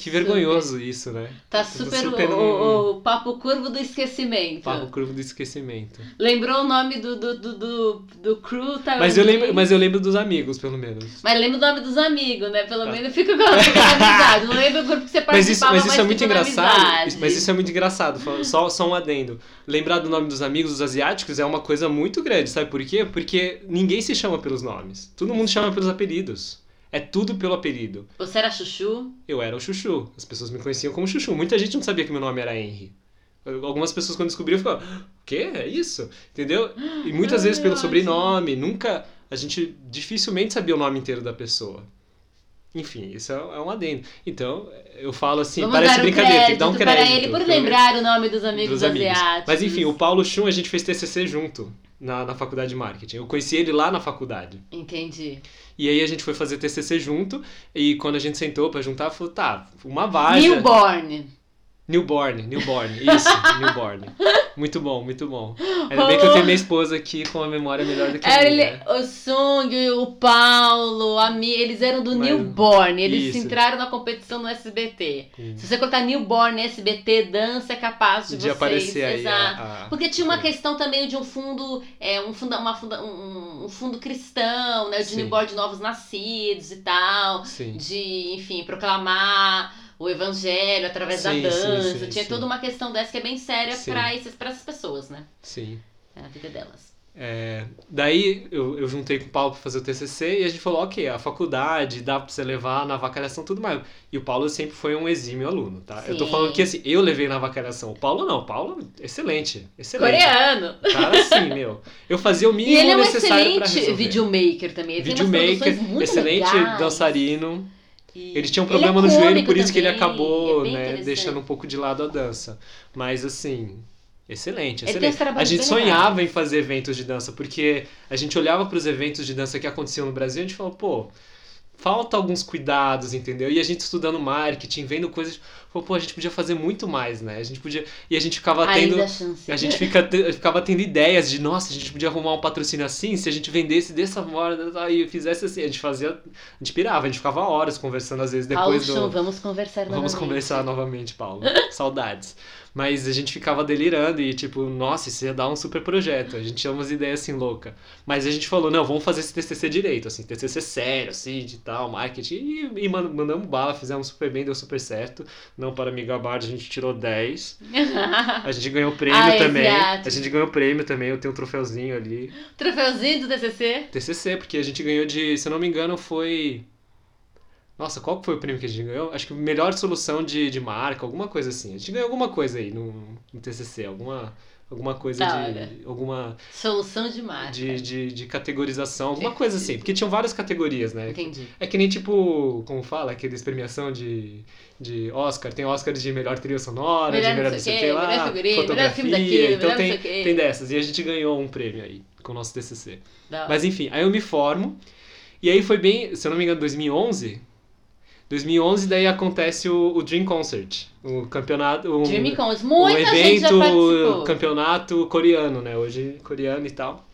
Speaker 2: que vergonhoso isso, né?
Speaker 1: tá
Speaker 2: Tudo
Speaker 1: super,
Speaker 2: super
Speaker 1: o,
Speaker 2: um-
Speaker 1: o- papo curvo do esquecimento.
Speaker 2: Papo curvo do esquecimento.
Speaker 1: Lembrou o nome do, do, do, do, do crew, tá?
Speaker 2: Mas eu, lembro, mas eu lembro dos amigos, pelo menos.
Speaker 1: Mas lembro o nome dos amigos, né? Pelo
Speaker 2: Tá.
Speaker 1: menos fica com na amizade. Não lembro o grupo que você
Speaker 2: Mas isso,
Speaker 1: participava,
Speaker 2: mas isso é muito engraçado. Mas isso é muito engraçado. Só, só um adendo. Lembrar do nome dos amigos, dos asiáticos, é uma coisa muito grande, sabe por quê? Porque ninguém se chama pelos nomes. Todo mundo chama pelos apelidos. É tudo pelo apelido.
Speaker 1: Você era chuchu?
Speaker 2: Eu era o Chuchu. As pessoas me conheciam como Chuchu. Muita gente não sabia que meu nome era Henry. Algumas pessoas quando descobriram ficaram, o quê? É isso? Entendeu? E muitas vezes pelo sobrenome, nunca. A gente dificilmente sabia o nome inteiro da pessoa. Enfim, isso é um adendo. Então, eu falo assim,
Speaker 1: Vamos
Speaker 2: parece brincadeira, tem que dar um
Speaker 1: crédito para ele por lembrar o nome dos amigos
Speaker 2: dos amigos.
Speaker 1: asiáticos.
Speaker 2: Mas enfim, o Paulo Chum, a gente fez TCC junto na, na faculdade de marketing. Eu conheci ele lá na faculdade.
Speaker 1: Entendi.
Speaker 2: E aí a gente foi fazer TCC junto. E quando a gente sentou pra juntar, falou, tá, uma vaga.
Speaker 1: Newborn.
Speaker 2: Newborn, newborn, isso, newborn. Muito bom, muito bom. Ainda bem que eu tenho minha esposa aqui com a memória melhor do que a minha.
Speaker 1: ele, o Sung, o Paulo, a Mi, eles eram do
Speaker 2: Mas-
Speaker 1: Newborn. Eles
Speaker 2: Isso.
Speaker 1: entraram na competição no SBT.
Speaker 2: Hum.
Speaker 1: Se você colocar Newborn SBT, dança é capaz de,
Speaker 2: De
Speaker 1: vocês.
Speaker 2: aparecer aí
Speaker 1: Exato.
Speaker 2: a, a-
Speaker 1: Porque tinha uma
Speaker 2: Sim.
Speaker 1: questão também de um fundo, é, um, funda, uma funda, um, um fundo cristão, né? De
Speaker 2: Sim.
Speaker 1: newborn de novos nascidos e tal.
Speaker 2: Sim.
Speaker 1: De, enfim, proclamar o evangelho através da
Speaker 2: Sim, sim,
Speaker 1: dança.
Speaker 2: sim,
Speaker 1: tinha
Speaker 2: sim.
Speaker 1: toda uma questão dessa que é bem séria
Speaker 2: Sim.
Speaker 1: para essas, pessoas, né?
Speaker 2: Sim.
Speaker 1: É a vida delas.
Speaker 2: É, daí eu, eu juntei com o Paulo pra fazer o TCC e a gente falou, ok, a faculdade dá pra você levar na avacalhação tudo mais. E o Paulo sempre foi um exímio aluno, tá? Eu tô
Speaker 1: Sim.
Speaker 2: falando que assim, eu levei na avacalhação. O Paulo não, o Paulo, excelente, excelente.
Speaker 1: Coreano!
Speaker 2: Cara, sim, meu. Eu fazia o
Speaker 1: E
Speaker 2: mínimo
Speaker 1: ele é um
Speaker 2: necessário
Speaker 1: excelente videomaker também. Ele
Speaker 2: Videomaker, excelente
Speaker 1: legais.
Speaker 2: dançarino.
Speaker 1: E
Speaker 2: Ele tinha um
Speaker 1: é
Speaker 2: problema no joelho, por isso que ele
Speaker 1: também,
Speaker 2: acabou,
Speaker 1: é
Speaker 2: né, deixando um pouco de lado a dança. Mas assim, excelente, excelente. A gente sonhava
Speaker 1: legais.
Speaker 2: em fazer eventos de dança, porque a gente olhava para os eventos de dança que aconteciam no Brasil e a gente falou, pô, falta alguns cuidados, entendeu? E a gente estudando marketing, vendo coisas, falou, pô, a gente podia fazer muito mais, né? A gente podia e a gente ficava tendo
Speaker 1: Ainda a chance.
Speaker 2: a gente fica te- ficava tendo ideias de, nossa, a gente podia arrumar um patrocínio assim, se a gente vendesse dessa forma e fizesse assim. A gente fazia. A gente pirava, a gente ficava horas conversando, às vezes, depois
Speaker 1: Chum,
Speaker 2: do.
Speaker 1: vamos conversar
Speaker 2: Vamos
Speaker 1: novamente.
Speaker 2: conversar novamente, Paulo. Saudades. Mas a gente ficava delirando e, tipo, nossa, isso ia dar um super projeto. A gente tinha umas ideias assim loucas. Mas a gente falou, não, vamos fazer esse TCC direito, assim, TCC sério, assim, de tal, marketing. E, e man- mandamos bala, fizemos super bem, deu super certo. Não para me gabar, a gente tirou 10. A gente ganhou prêmio
Speaker 1: Ai,
Speaker 2: também.
Speaker 1: asiático.
Speaker 2: A gente ganhou prêmio também, eu tenho um troféuzinho ali.
Speaker 1: Troféuzinho do TCC.
Speaker 2: TCC, porque a gente ganhou de, se eu não me engano, foi. Nossa, qual foi o prêmio que a gente ganhou? Acho que melhor solução de, de marca, alguma coisa assim. A gente ganhou alguma coisa aí no, no TCC, alguma, alguma coisa de. Alguma.
Speaker 1: Solução de marca.
Speaker 2: De, de, de categorização, alguma coisa assim. Porque tinham várias categorias, né?
Speaker 1: Entendi.
Speaker 2: É que nem tipo, como fala, aqueles premiação de, de Oscar. Tem Oscar de melhor trilha sonora,
Speaker 1: Melhor
Speaker 2: de melhor
Speaker 1: não sei
Speaker 2: o que lá,
Speaker 1: melhor figurino, melhor
Speaker 2: fotografia.
Speaker 1: daquilo,
Speaker 2: então tem, tem dessas. E a gente ganhou um prêmio aí com o nosso TCC. Mas enfim, aí eu me formo. E aí foi bem, se eu não me engano, 2011. 2011 daí acontece o, o Dream Concert, o campeonato, um,
Speaker 1: Dreamy Cons.
Speaker 2: um
Speaker 1: Muita já
Speaker 2: evento, campeonato coreano, né? Hoje coreano e tal.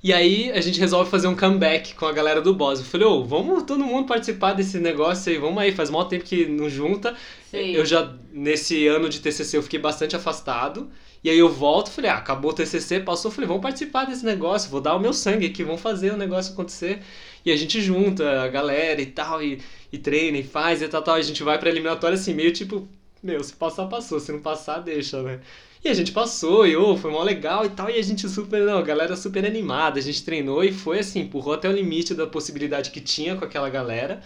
Speaker 2: E aí a gente resolve fazer um comeback com a galera do Boss. Eu falei, ô, vamos todo mundo participar desse negócio aí, vamos aí, faz mal tempo que não junta.
Speaker 1: Sim.
Speaker 2: Eu já, nesse ano de TCC, eu fiquei bastante afastado. E aí eu volto, falei, ah, acabou o TCC, passou, falei, vamos participar desse negócio, vou dar o meu sangue aqui, vamos fazer o negócio acontecer. E a gente junta a galera e tal, e, e treina e faz e tal, tal. A gente vai pra eliminatória assim, meio tipo, meu, se passar, passou, se não passar, deixa, né? E a gente passou, e ô, foi mó legal e tal, e a gente super, não, galera super animada, a gente treinou e foi assim, empurrou até o limite da possibilidade que tinha com aquela galera.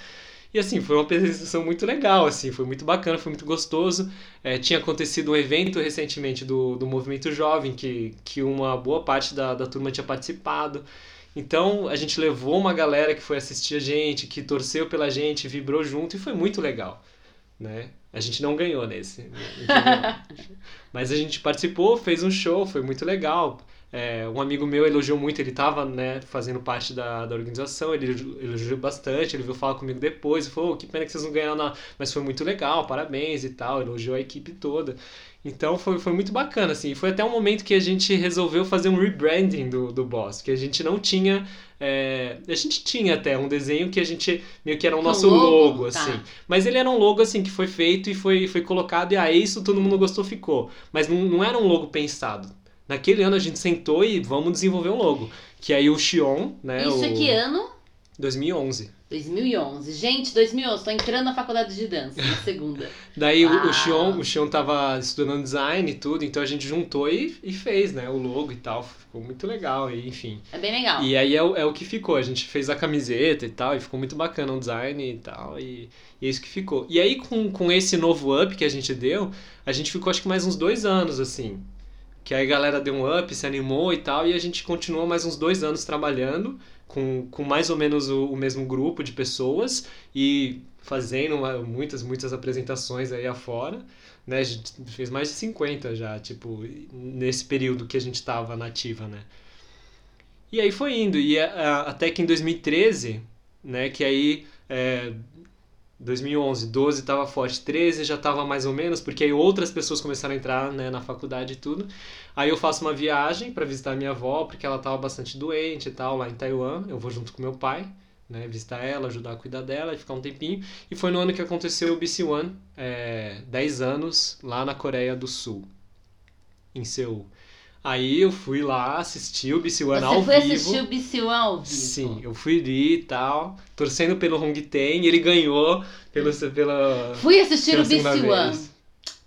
Speaker 2: E assim, foi uma apresentação muito legal, assim, foi muito bacana, foi muito gostoso. É, tinha acontecido um evento recentemente do, do Movimento Jovem, que, que uma boa parte da, da turma tinha participado. Então a gente levou uma galera que foi assistir a gente, que torceu pela gente, vibrou junto e foi muito legal. Né? A gente não ganhou nesse. Mas a gente participou, fez um show, foi muito legal. É, um amigo meu elogiou muito, ele estava né, fazendo parte da, da organização, ele elogiou- bastante, ele veio falar comigo depois, e falou, "Oh, que pena que vocês não ganharam, na... mas foi muito legal, parabéns e tal, elogiou a equipe toda. Então foi, foi muito bacana, assim, foi até um momento que a gente resolveu fazer um rebranding do, do Boss, que a gente não tinha, é, a gente tinha até um desenho que a gente, meio que era o
Speaker 1: Um
Speaker 2: nosso
Speaker 1: logo?
Speaker 2: logo,
Speaker 1: Tá.
Speaker 2: assim, mas ele era um logo assim que foi feito e foi, foi colocado, e aí isso todo mundo gostou, ficou. Mas não, não era um logo pensado. Naquele ano a gente sentou e vamos desenvolver um logo. Que aí o Xion, né?
Speaker 1: Isso
Speaker 2: o...
Speaker 1: é que ano?
Speaker 2: 2011.
Speaker 1: 2011. Gente, 2011, tô entrando na faculdade de dança, na segunda.
Speaker 2: Daí o,
Speaker 1: Uau.
Speaker 2: o Xion, o Xion tava estudando design e tudo, então a gente juntou e, e fez, né, o logo e tal. Ficou muito legal, e, enfim.
Speaker 1: É bem legal.
Speaker 2: E aí é, o- é o que ficou. A gente fez a camiseta e tal, e ficou muito bacana o design e tal, e, e é isso que ficou. E aí, com, com esse novo up que a gente deu, a gente ficou acho que mais uns dois anos, assim. Que aí a galera deu um up, se animou e tal, e a gente continuou mais uns dois anos trabalhando com, com mais ou menos o, o mesmo grupo de pessoas e fazendo uma- muitas, muitas apresentações aí afora. Né? A gente fez mais de 50 já, tipo, nesse período que a gente tava nativa, né? E aí foi indo, e a- a- até que em 2013, né, que aí é, 2011, 12 tava forte, 13 já tava mais ou menos, porque aí outras pessoas começaram a entrar, né, na faculdade e tudo. Aí eu faço uma viagem para visitar minha avó, porque ela tava bastante doente e tal, lá em Taiwan. Eu vou junto com meu pai, né, visitar ela, ajudar a cuidar dela e ficar um tempinho. E foi no ano que aconteceu o BC One, é, 10 anos, lá na Coreia do Sul, em Seul. Aí eu fui lá assistir o BC One
Speaker 1: Você
Speaker 2: ao
Speaker 1: foi
Speaker 2: vivo.
Speaker 1: assistir o BC One ao vivo?
Speaker 2: Sim, eu fui ali e tal, torcendo pelo Hong Ten, ele ganhou pelo, pela,
Speaker 1: Fui assistir o BC One.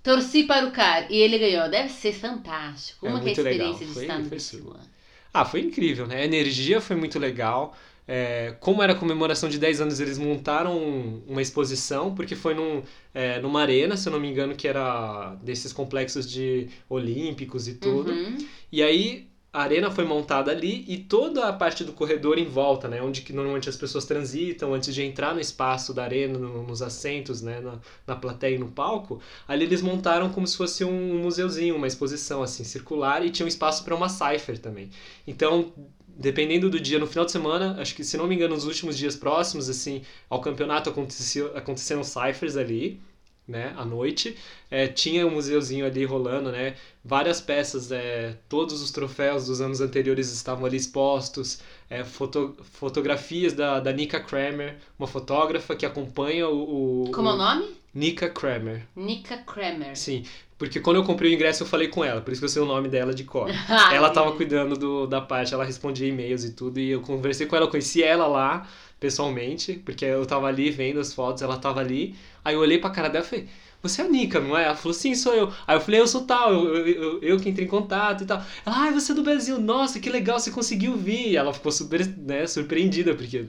Speaker 1: Torci para o cara e ele ganhou. Deve ser fantástico.
Speaker 2: É
Speaker 1: Como que é a
Speaker 2: muito legal.
Speaker 1: experiência de
Speaker 2: Foi-
Speaker 1: estar no
Speaker 2: foi
Speaker 1: BC. One?
Speaker 2: Ah, foi incrível, né? A energia foi muito legal. É, como era a comemoração de 10 anos, eles montaram um- uma exposição, porque foi num, é, numa arena, se eu não me engano, que era desses complexos de olímpicos e tudo.
Speaker 1: Uhum.
Speaker 2: E aí a arena foi montada ali e toda a parte do corredor em volta, né, onde que normalmente as pessoas transitam antes de entrar no espaço da arena, no- nos assentos, né, na, na plateia e no palco, ali eles montaram como se fosse um museuzinho, uma exposição assim circular e tinha um espaço para uma cipher também. Então Dependendo do dia, no final de semana, acho que se não me engano, nos últimos dias próximos, assim, ao campeonato aconteceu, aconteceram ciphers ali, né, à noite. É, tinha um museuzinho ali rolando, né? Várias peças, é, todos os troféus dos anos anteriores estavam ali expostos. É, foto, fotografias da, da Nika Kramer, uma fotógrafa que acompanha o. o
Speaker 1: Como é o
Speaker 2: o
Speaker 1: nome?
Speaker 2: Nika Kramer.
Speaker 1: Nika Kramer.
Speaker 2: Sim, porque quando eu comprei o ingresso eu falei com ela, por isso que eu sei o nome dela de cor.
Speaker 1: Ah,
Speaker 2: ela tava cuidando do, da parte, ela respondia e-mails e tudo, e eu conversei com ela, eu conheci ela lá, pessoalmente, porque eu tava ali vendo as fotos, ela tava ali, aí eu olhei pra cara dela e falei, você é a Nika, não é? Ela falou, sim, sou eu. Aí eu falei, eu sou tal, eu, eu, eu, eu que entrei em contato e tal. Ela, ai, você é do Brasil, nossa, que legal, você conseguiu vir. E ela ficou super, né, surpreendida, porque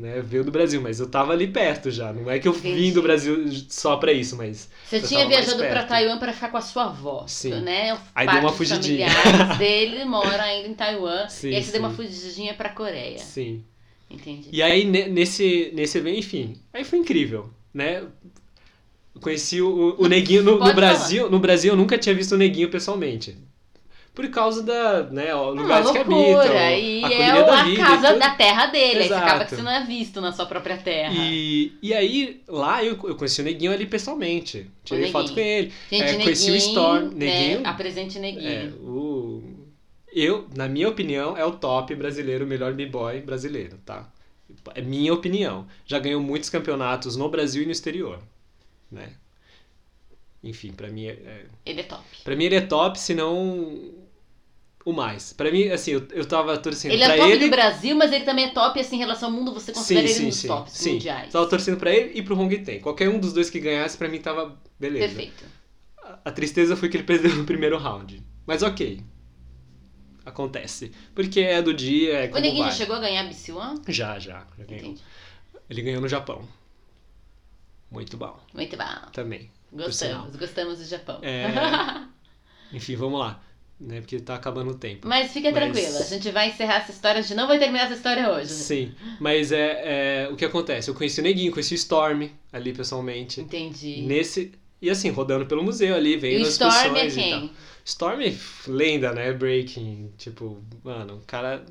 Speaker 2: né, veio do Brasil, mas eu tava ali perto já, não é que eu vim
Speaker 1: Entendi.
Speaker 2: do Brasil só pra isso, mas...
Speaker 1: Você tinha viajado pra
Speaker 2: perto.
Speaker 1: Taiwan pra ficar com a sua avó,
Speaker 2: Sim.
Speaker 1: né?
Speaker 2: Aí deu uma fugidinha.
Speaker 1: dele mora ainda em Taiwan.
Speaker 2: Sim,
Speaker 1: e aí você deu uma
Speaker 2: sim.
Speaker 1: fugidinha pra Coreia.
Speaker 2: Sim.
Speaker 1: Entendi.
Speaker 2: E aí, ne- nesse, nesse evento, enfim, aí foi incrível, né? Eu conheci o, o Neguinho no, no Brasil. No Brasil eu nunca tinha visto o Neguinho pessoalmente. Por causa da, né,
Speaker 1: Uma
Speaker 2: lugares que habitam,
Speaker 1: loucura. E
Speaker 2: a
Speaker 1: é
Speaker 2: da
Speaker 1: a
Speaker 2: vida
Speaker 1: casa da terra dele. Aí você acaba
Speaker 2: Exato.
Speaker 1: que você não é visto na sua própria terra.
Speaker 2: E, e aí, lá eu, eu conheci o Neguinho ali pessoalmente. Tirei foto com ele.
Speaker 1: Gente,
Speaker 2: é,
Speaker 1: neguinho,
Speaker 2: conheci o Storm, Neguinho.
Speaker 1: Né, apresente neguinho.
Speaker 2: É, o... Eu, na minha opinião, é o top brasileiro, o melhor b-boy brasileiro, tá? É minha opinião. Já ganhou muitos campeonatos no Brasil e no exterior, né? Enfim, pra mim, é, é-
Speaker 1: Ele é top.
Speaker 2: pra mim ele é top, se não o mais. Pra mim, assim, eu, eu tava torcendo
Speaker 1: Ele
Speaker 2: pra
Speaker 1: é top
Speaker 2: ele...
Speaker 1: do Brasil, mas ele também é top assim, em relação ao mundo. Você considera ele um dos tops
Speaker 2: sim.
Speaker 1: mundiais.
Speaker 2: Tava torcendo pra ele e pro Hong Ten. Qualquer um dos dois que ganhasse, pra mim tava beleza.
Speaker 1: Perfeito.
Speaker 2: A- A tristeza foi que ele perdeu no primeiro round. Mas ok. Acontece. Porque é do dia, é
Speaker 1: O
Speaker 2: como
Speaker 1: Neguinho
Speaker 2: vai.
Speaker 1: já chegou a ganhar BC One?
Speaker 2: Já, já. já ganhou. Ele ganhou no Japão. Muito bom.
Speaker 1: Muito bom.
Speaker 2: Também.
Speaker 1: Gostamos, gostamos do Japão.
Speaker 2: É, Enfim, vamos lá. Né? Porque tá acabando o tempo.
Speaker 1: Mas fica
Speaker 2: Mas-
Speaker 1: tranquila, a gente vai encerrar essa história, a gente não vai terminar essa história hoje.
Speaker 2: Sim. Mas é, é o que acontece. Eu conheci o Neguinho, conheci o Storm ali pessoalmente.
Speaker 1: Entendi.
Speaker 2: Nesse. E assim, rodando pelo museu ali,
Speaker 1: E
Speaker 2: vendo
Speaker 1: o
Speaker 2: as
Speaker 1: Storm é
Speaker 2: exposições e tal.
Speaker 1: quem?
Speaker 2: Storm é lenda, né? Breaking. Tipo, mano, o cara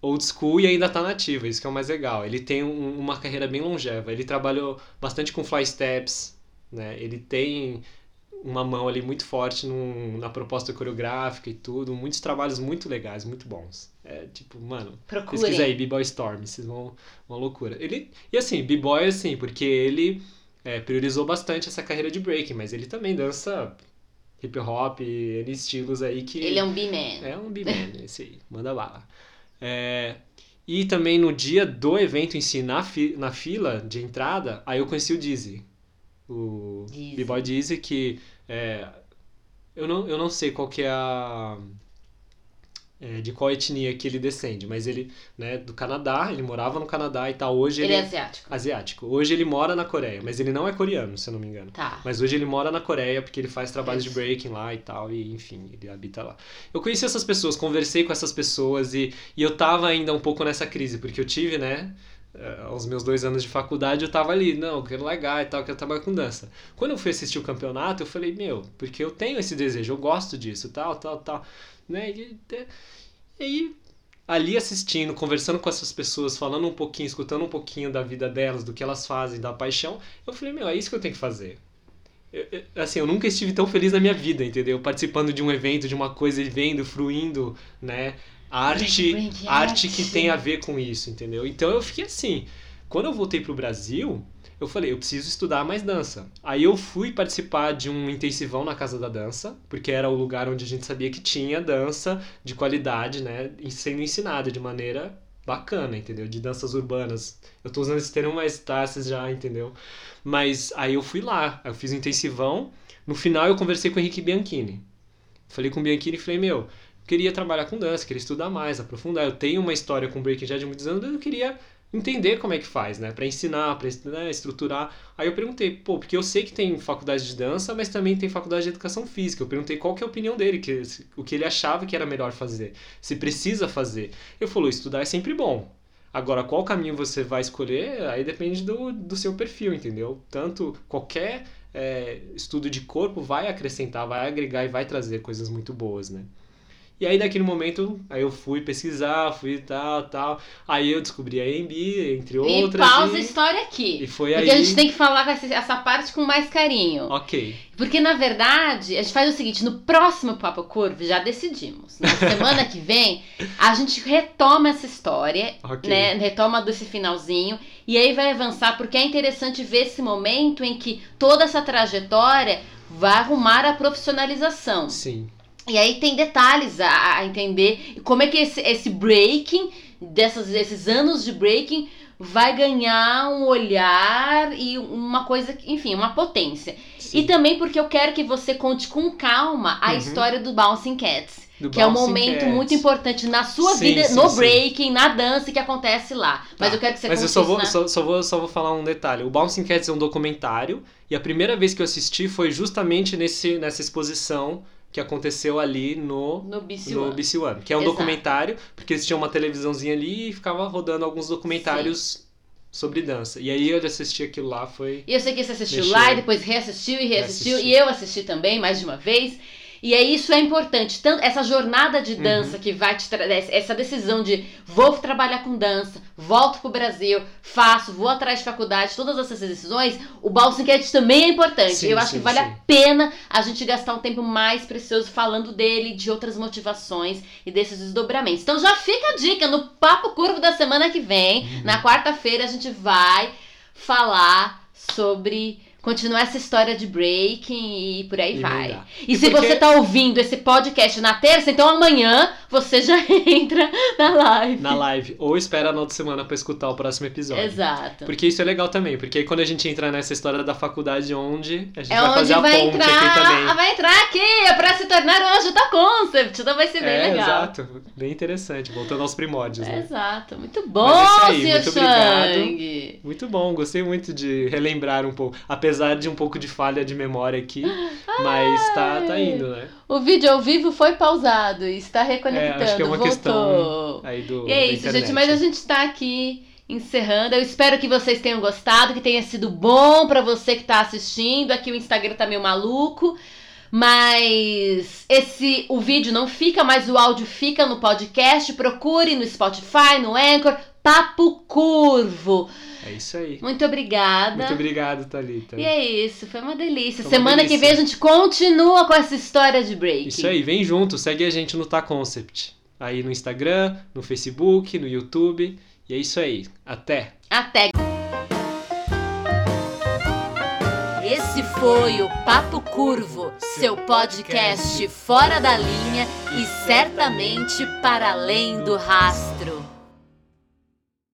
Speaker 2: old school e ainda tá nativo, isso que é o mais legal. Ele tem um- uma carreira bem longeva. Ele trabalhou bastante com fly steps, né? Ele tem uma mão ali muito forte num- na proposta coreográfica e tudo. Muitos trabalhos muito legais, muito bons. É tipo, mano, pesquisa aí,
Speaker 1: Procurem.
Speaker 2: B-Boy Storm, vocês vão. Uma loucura. Ele, e assim, B-Boy, assim, porque ele é, priorizou bastante essa carreira de breaking, mas ele também dança hip hop, N estilos aí que.
Speaker 1: Ele é um B-Man.
Speaker 2: É um B-Man, esse aí, manda bala. É, E também no dia do evento em si, na, fi na fila de entrada, aí eu conheci o Dizzy. O. B-Boy Dizzy, que é, eu, não, eu não sei qual que é a... é, de qual etnia que ele descende, mas ele, né, do Canadá, ele morava no Canadá e tal. Hoje
Speaker 1: Ele
Speaker 2: ele,
Speaker 1: é asiático.
Speaker 2: asiático. Hoje ele mora na Coreia, mas ele não é coreano, se eu não me engano.
Speaker 1: Tá.
Speaker 2: Mas hoje ele mora na Coreia porque ele faz trabalhos de breaking lá e tal, e enfim, ele habita lá. Eu conheci essas pessoas, conversei com essas pessoas e, e eu tava ainda um pouco nessa crise, porque eu tive, né, aos meus dois anos de faculdade, eu tava ali, não, eu quero largar e tal, eu quero trabalhar com dança. Quando eu fui assistir o campeonato, eu falei, meu, porque eu tenho esse desejo, eu gosto disso, tal, tal, tal, né, e, e aí ali assistindo, conversando com essas pessoas, falando um pouquinho, escutando um pouquinho da vida delas, do que elas fazem, da paixão, eu falei, meu, é isso que eu tenho que fazer. Eu- eu- assim, eu nunca estive tão feliz na minha vida, entendeu? Participando de um evento, de uma coisa e vendo, fruindo, né? Arte, arte que tem a ver com isso, entendeu? Então eu fiquei assim, quando eu voltei pro Brasil, eu falei, eu preciso estudar mais dança. Aí eu fui participar de um intensivão na Casa da Dança, porque era o lugar onde a gente sabia que tinha dança de qualidade, né? Sendo ensinada de maneira bacana, entendeu? De danças urbanas. Eu tô usando esse termo mais tarses já, entendeu? Mas aí eu fui lá, eu fiz um intensivão. No final eu conversei com o Henrique Bianchini. Falei com o Bianchini e falei, meu, eu queria trabalhar com dança, queria estudar mais, aprofundar. Eu tenho uma história com breaking já de muitos anos, eu queria entender como é que faz, né? Pra ensinar, pra né, estruturar. Aí eu perguntei, pô, porque eu sei que tem faculdade de dança, mas também tem faculdade de educação física. Eu perguntei qual que é a opinião dele, que, o que ele achava que era melhor fazer, se precisa fazer. Ele falou, estudar é sempre bom. Agora, qual caminho você vai escolher, aí depende do, do seu perfil, entendeu? Tanto qualquer é, estudo de corpo vai acrescentar, vai agregar e vai trazer coisas muito boas, né? E aí, naquele momento, aí eu fui pesquisar, fui tal, tal. Aí eu descobri a AMB, entre
Speaker 1: E
Speaker 2: outras.
Speaker 1: pausa a
Speaker 2: e,
Speaker 1: história aqui.
Speaker 2: e foi
Speaker 1: Porque
Speaker 2: aí.
Speaker 1: a gente tem que falar com essa, essa parte com mais carinho.
Speaker 2: Ok.
Speaker 1: Porque, na verdade, a gente faz o seguinte: no próximo Papo Curvo, já decidimos. Na semana que vem, a gente retoma essa história,
Speaker 2: Ok.
Speaker 1: né? Retoma desse finalzinho. E aí vai avançar, porque é interessante ver esse momento em que toda essa trajetória vai arrumar a profissionalização.
Speaker 2: Sim.
Speaker 1: E aí tem detalhes a, a entender como é que esse, esse breaking, dessas, esses anos de breaking, vai ganhar um olhar e uma coisa, enfim, uma potência.
Speaker 2: sim.
Speaker 1: E também porque eu quero que você conte com calma a
Speaker 2: Uhum.
Speaker 1: história do Bouncing Cats.
Speaker 2: Do
Speaker 1: que é um momento
Speaker 2: Cats.
Speaker 1: muito importante na sua
Speaker 2: Sim,
Speaker 1: vida,
Speaker 2: sim,
Speaker 1: no breaking, na dança que acontece lá. Mas
Speaker 2: Tá.
Speaker 1: eu quero que você
Speaker 2: Mas eu só vou,
Speaker 1: na-
Speaker 2: só, só vou, só vou falar um detalhe. O Bouncing Cats é um documentário e a primeira vez que eu assisti foi justamente nesse, nessa exposição que aconteceu ali no,
Speaker 1: no BC
Speaker 2: no
Speaker 1: One.
Speaker 2: BC One, que é um
Speaker 1: Exato.
Speaker 2: documentário, porque eles tinham uma televisãozinha ali e ficava rodando alguns documentários sobre dança. E aí eu assisti aquilo lá, foi...
Speaker 1: E eu sei que você assistiu
Speaker 2: Mexeu.
Speaker 1: lá e depois reassistiu e reassistiu.
Speaker 2: Reassisti.
Speaker 1: E eu assisti também, mais de uma vez. E aí isso é importante. Tanto essa jornada de dança
Speaker 2: Uhum.
Speaker 1: que vai te trazer, essa decisão de vou trabalhar com dança, volto pro Brasil, faço, vou atrás de faculdade, todas essas decisões, o Cat também é importante.
Speaker 2: Sim,
Speaker 1: eu acho
Speaker 2: sim,
Speaker 1: que vale
Speaker 2: sim.
Speaker 1: a pena a gente gastar um tempo mais precioso falando dele, de outras motivações e desses desdobramentos. Então já fica a dica no Papo Curvo da semana que vem.
Speaker 2: Uhum.
Speaker 1: Na quarta-feira a gente vai falar sobre continuar essa história de breaking e por aí
Speaker 2: E
Speaker 1: vai.
Speaker 2: emendar.
Speaker 1: E,
Speaker 2: E
Speaker 1: se
Speaker 2: porque-
Speaker 1: você tá ouvindo esse podcast na terça, então amanhã você já entra na live.
Speaker 2: Na live. Ou espera na outra semana pra escutar o próximo episódio.
Speaker 1: Exato.
Speaker 2: Porque isso é legal também, porque aí quando a gente entra nessa história da faculdade onde a gente
Speaker 1: É
Speaker 2: vai fazer a
Speaker 1: vai
Speaker 2: ponte
Speaker 1: entrar,
Speaker 2: aqui também.
Speaker 1: vai entrar aqui é pra se tornar o anjo da concept. Então vai ser bem
Speaker 2: é,
Speaker 1: legal.
Speaker 2: exato. Bem interessante, voltando aos primórdios, né?
Speaker 1: Exato. Muito bom,
Speaker 2: Mas é isso aí,
Speaker 1: Sr.
Speaker 2: muito obrigado. Muito bom, gostei muito de relembrar um pouco, apesar de um pouco de falha de memória aqui, mas tá, tá indo, né?
Speaker 1: O vídeo ao vivo foi pausado e está reconectando.
Speaker 2: É, acho que é uma
Speaker 1: voltou.
Speaker 2: questão Aí do
Speaker 1: E é isso, gente. Mas a gente tá aqui encerrando. Eu espero que vocês tenham gostado, que tenha sido bom pra você que tá assistindo. Aqui o Instagram tá meio maluco. Mas esse o vídeo não fica, mas o áudio fica no podcast. Procure no Spotify, no Anchor, Papo Curvo.
Speaker 2: É isso aí.
Speaker 1: Muito obrigada.
Speaker 2: Muito obrigado, Thalita.
Speaker 1: E é isso, foi uma delícia.
Speaker 2: Foi uma
Speaker 1: Semana que
Speaker 2: delícia.
Speaker 1: vem a gente continua com essa história de break.
Speaker 2: Isso aí, vem junto, segue a gente no Tá Concept. Aí no Instagram, no Facebook, no YouTube. E é isso aí. Até!
Speaker 1: Até. Esse foi o Papo Curvo, seu podcast fora da linha e certamente para além do rastro.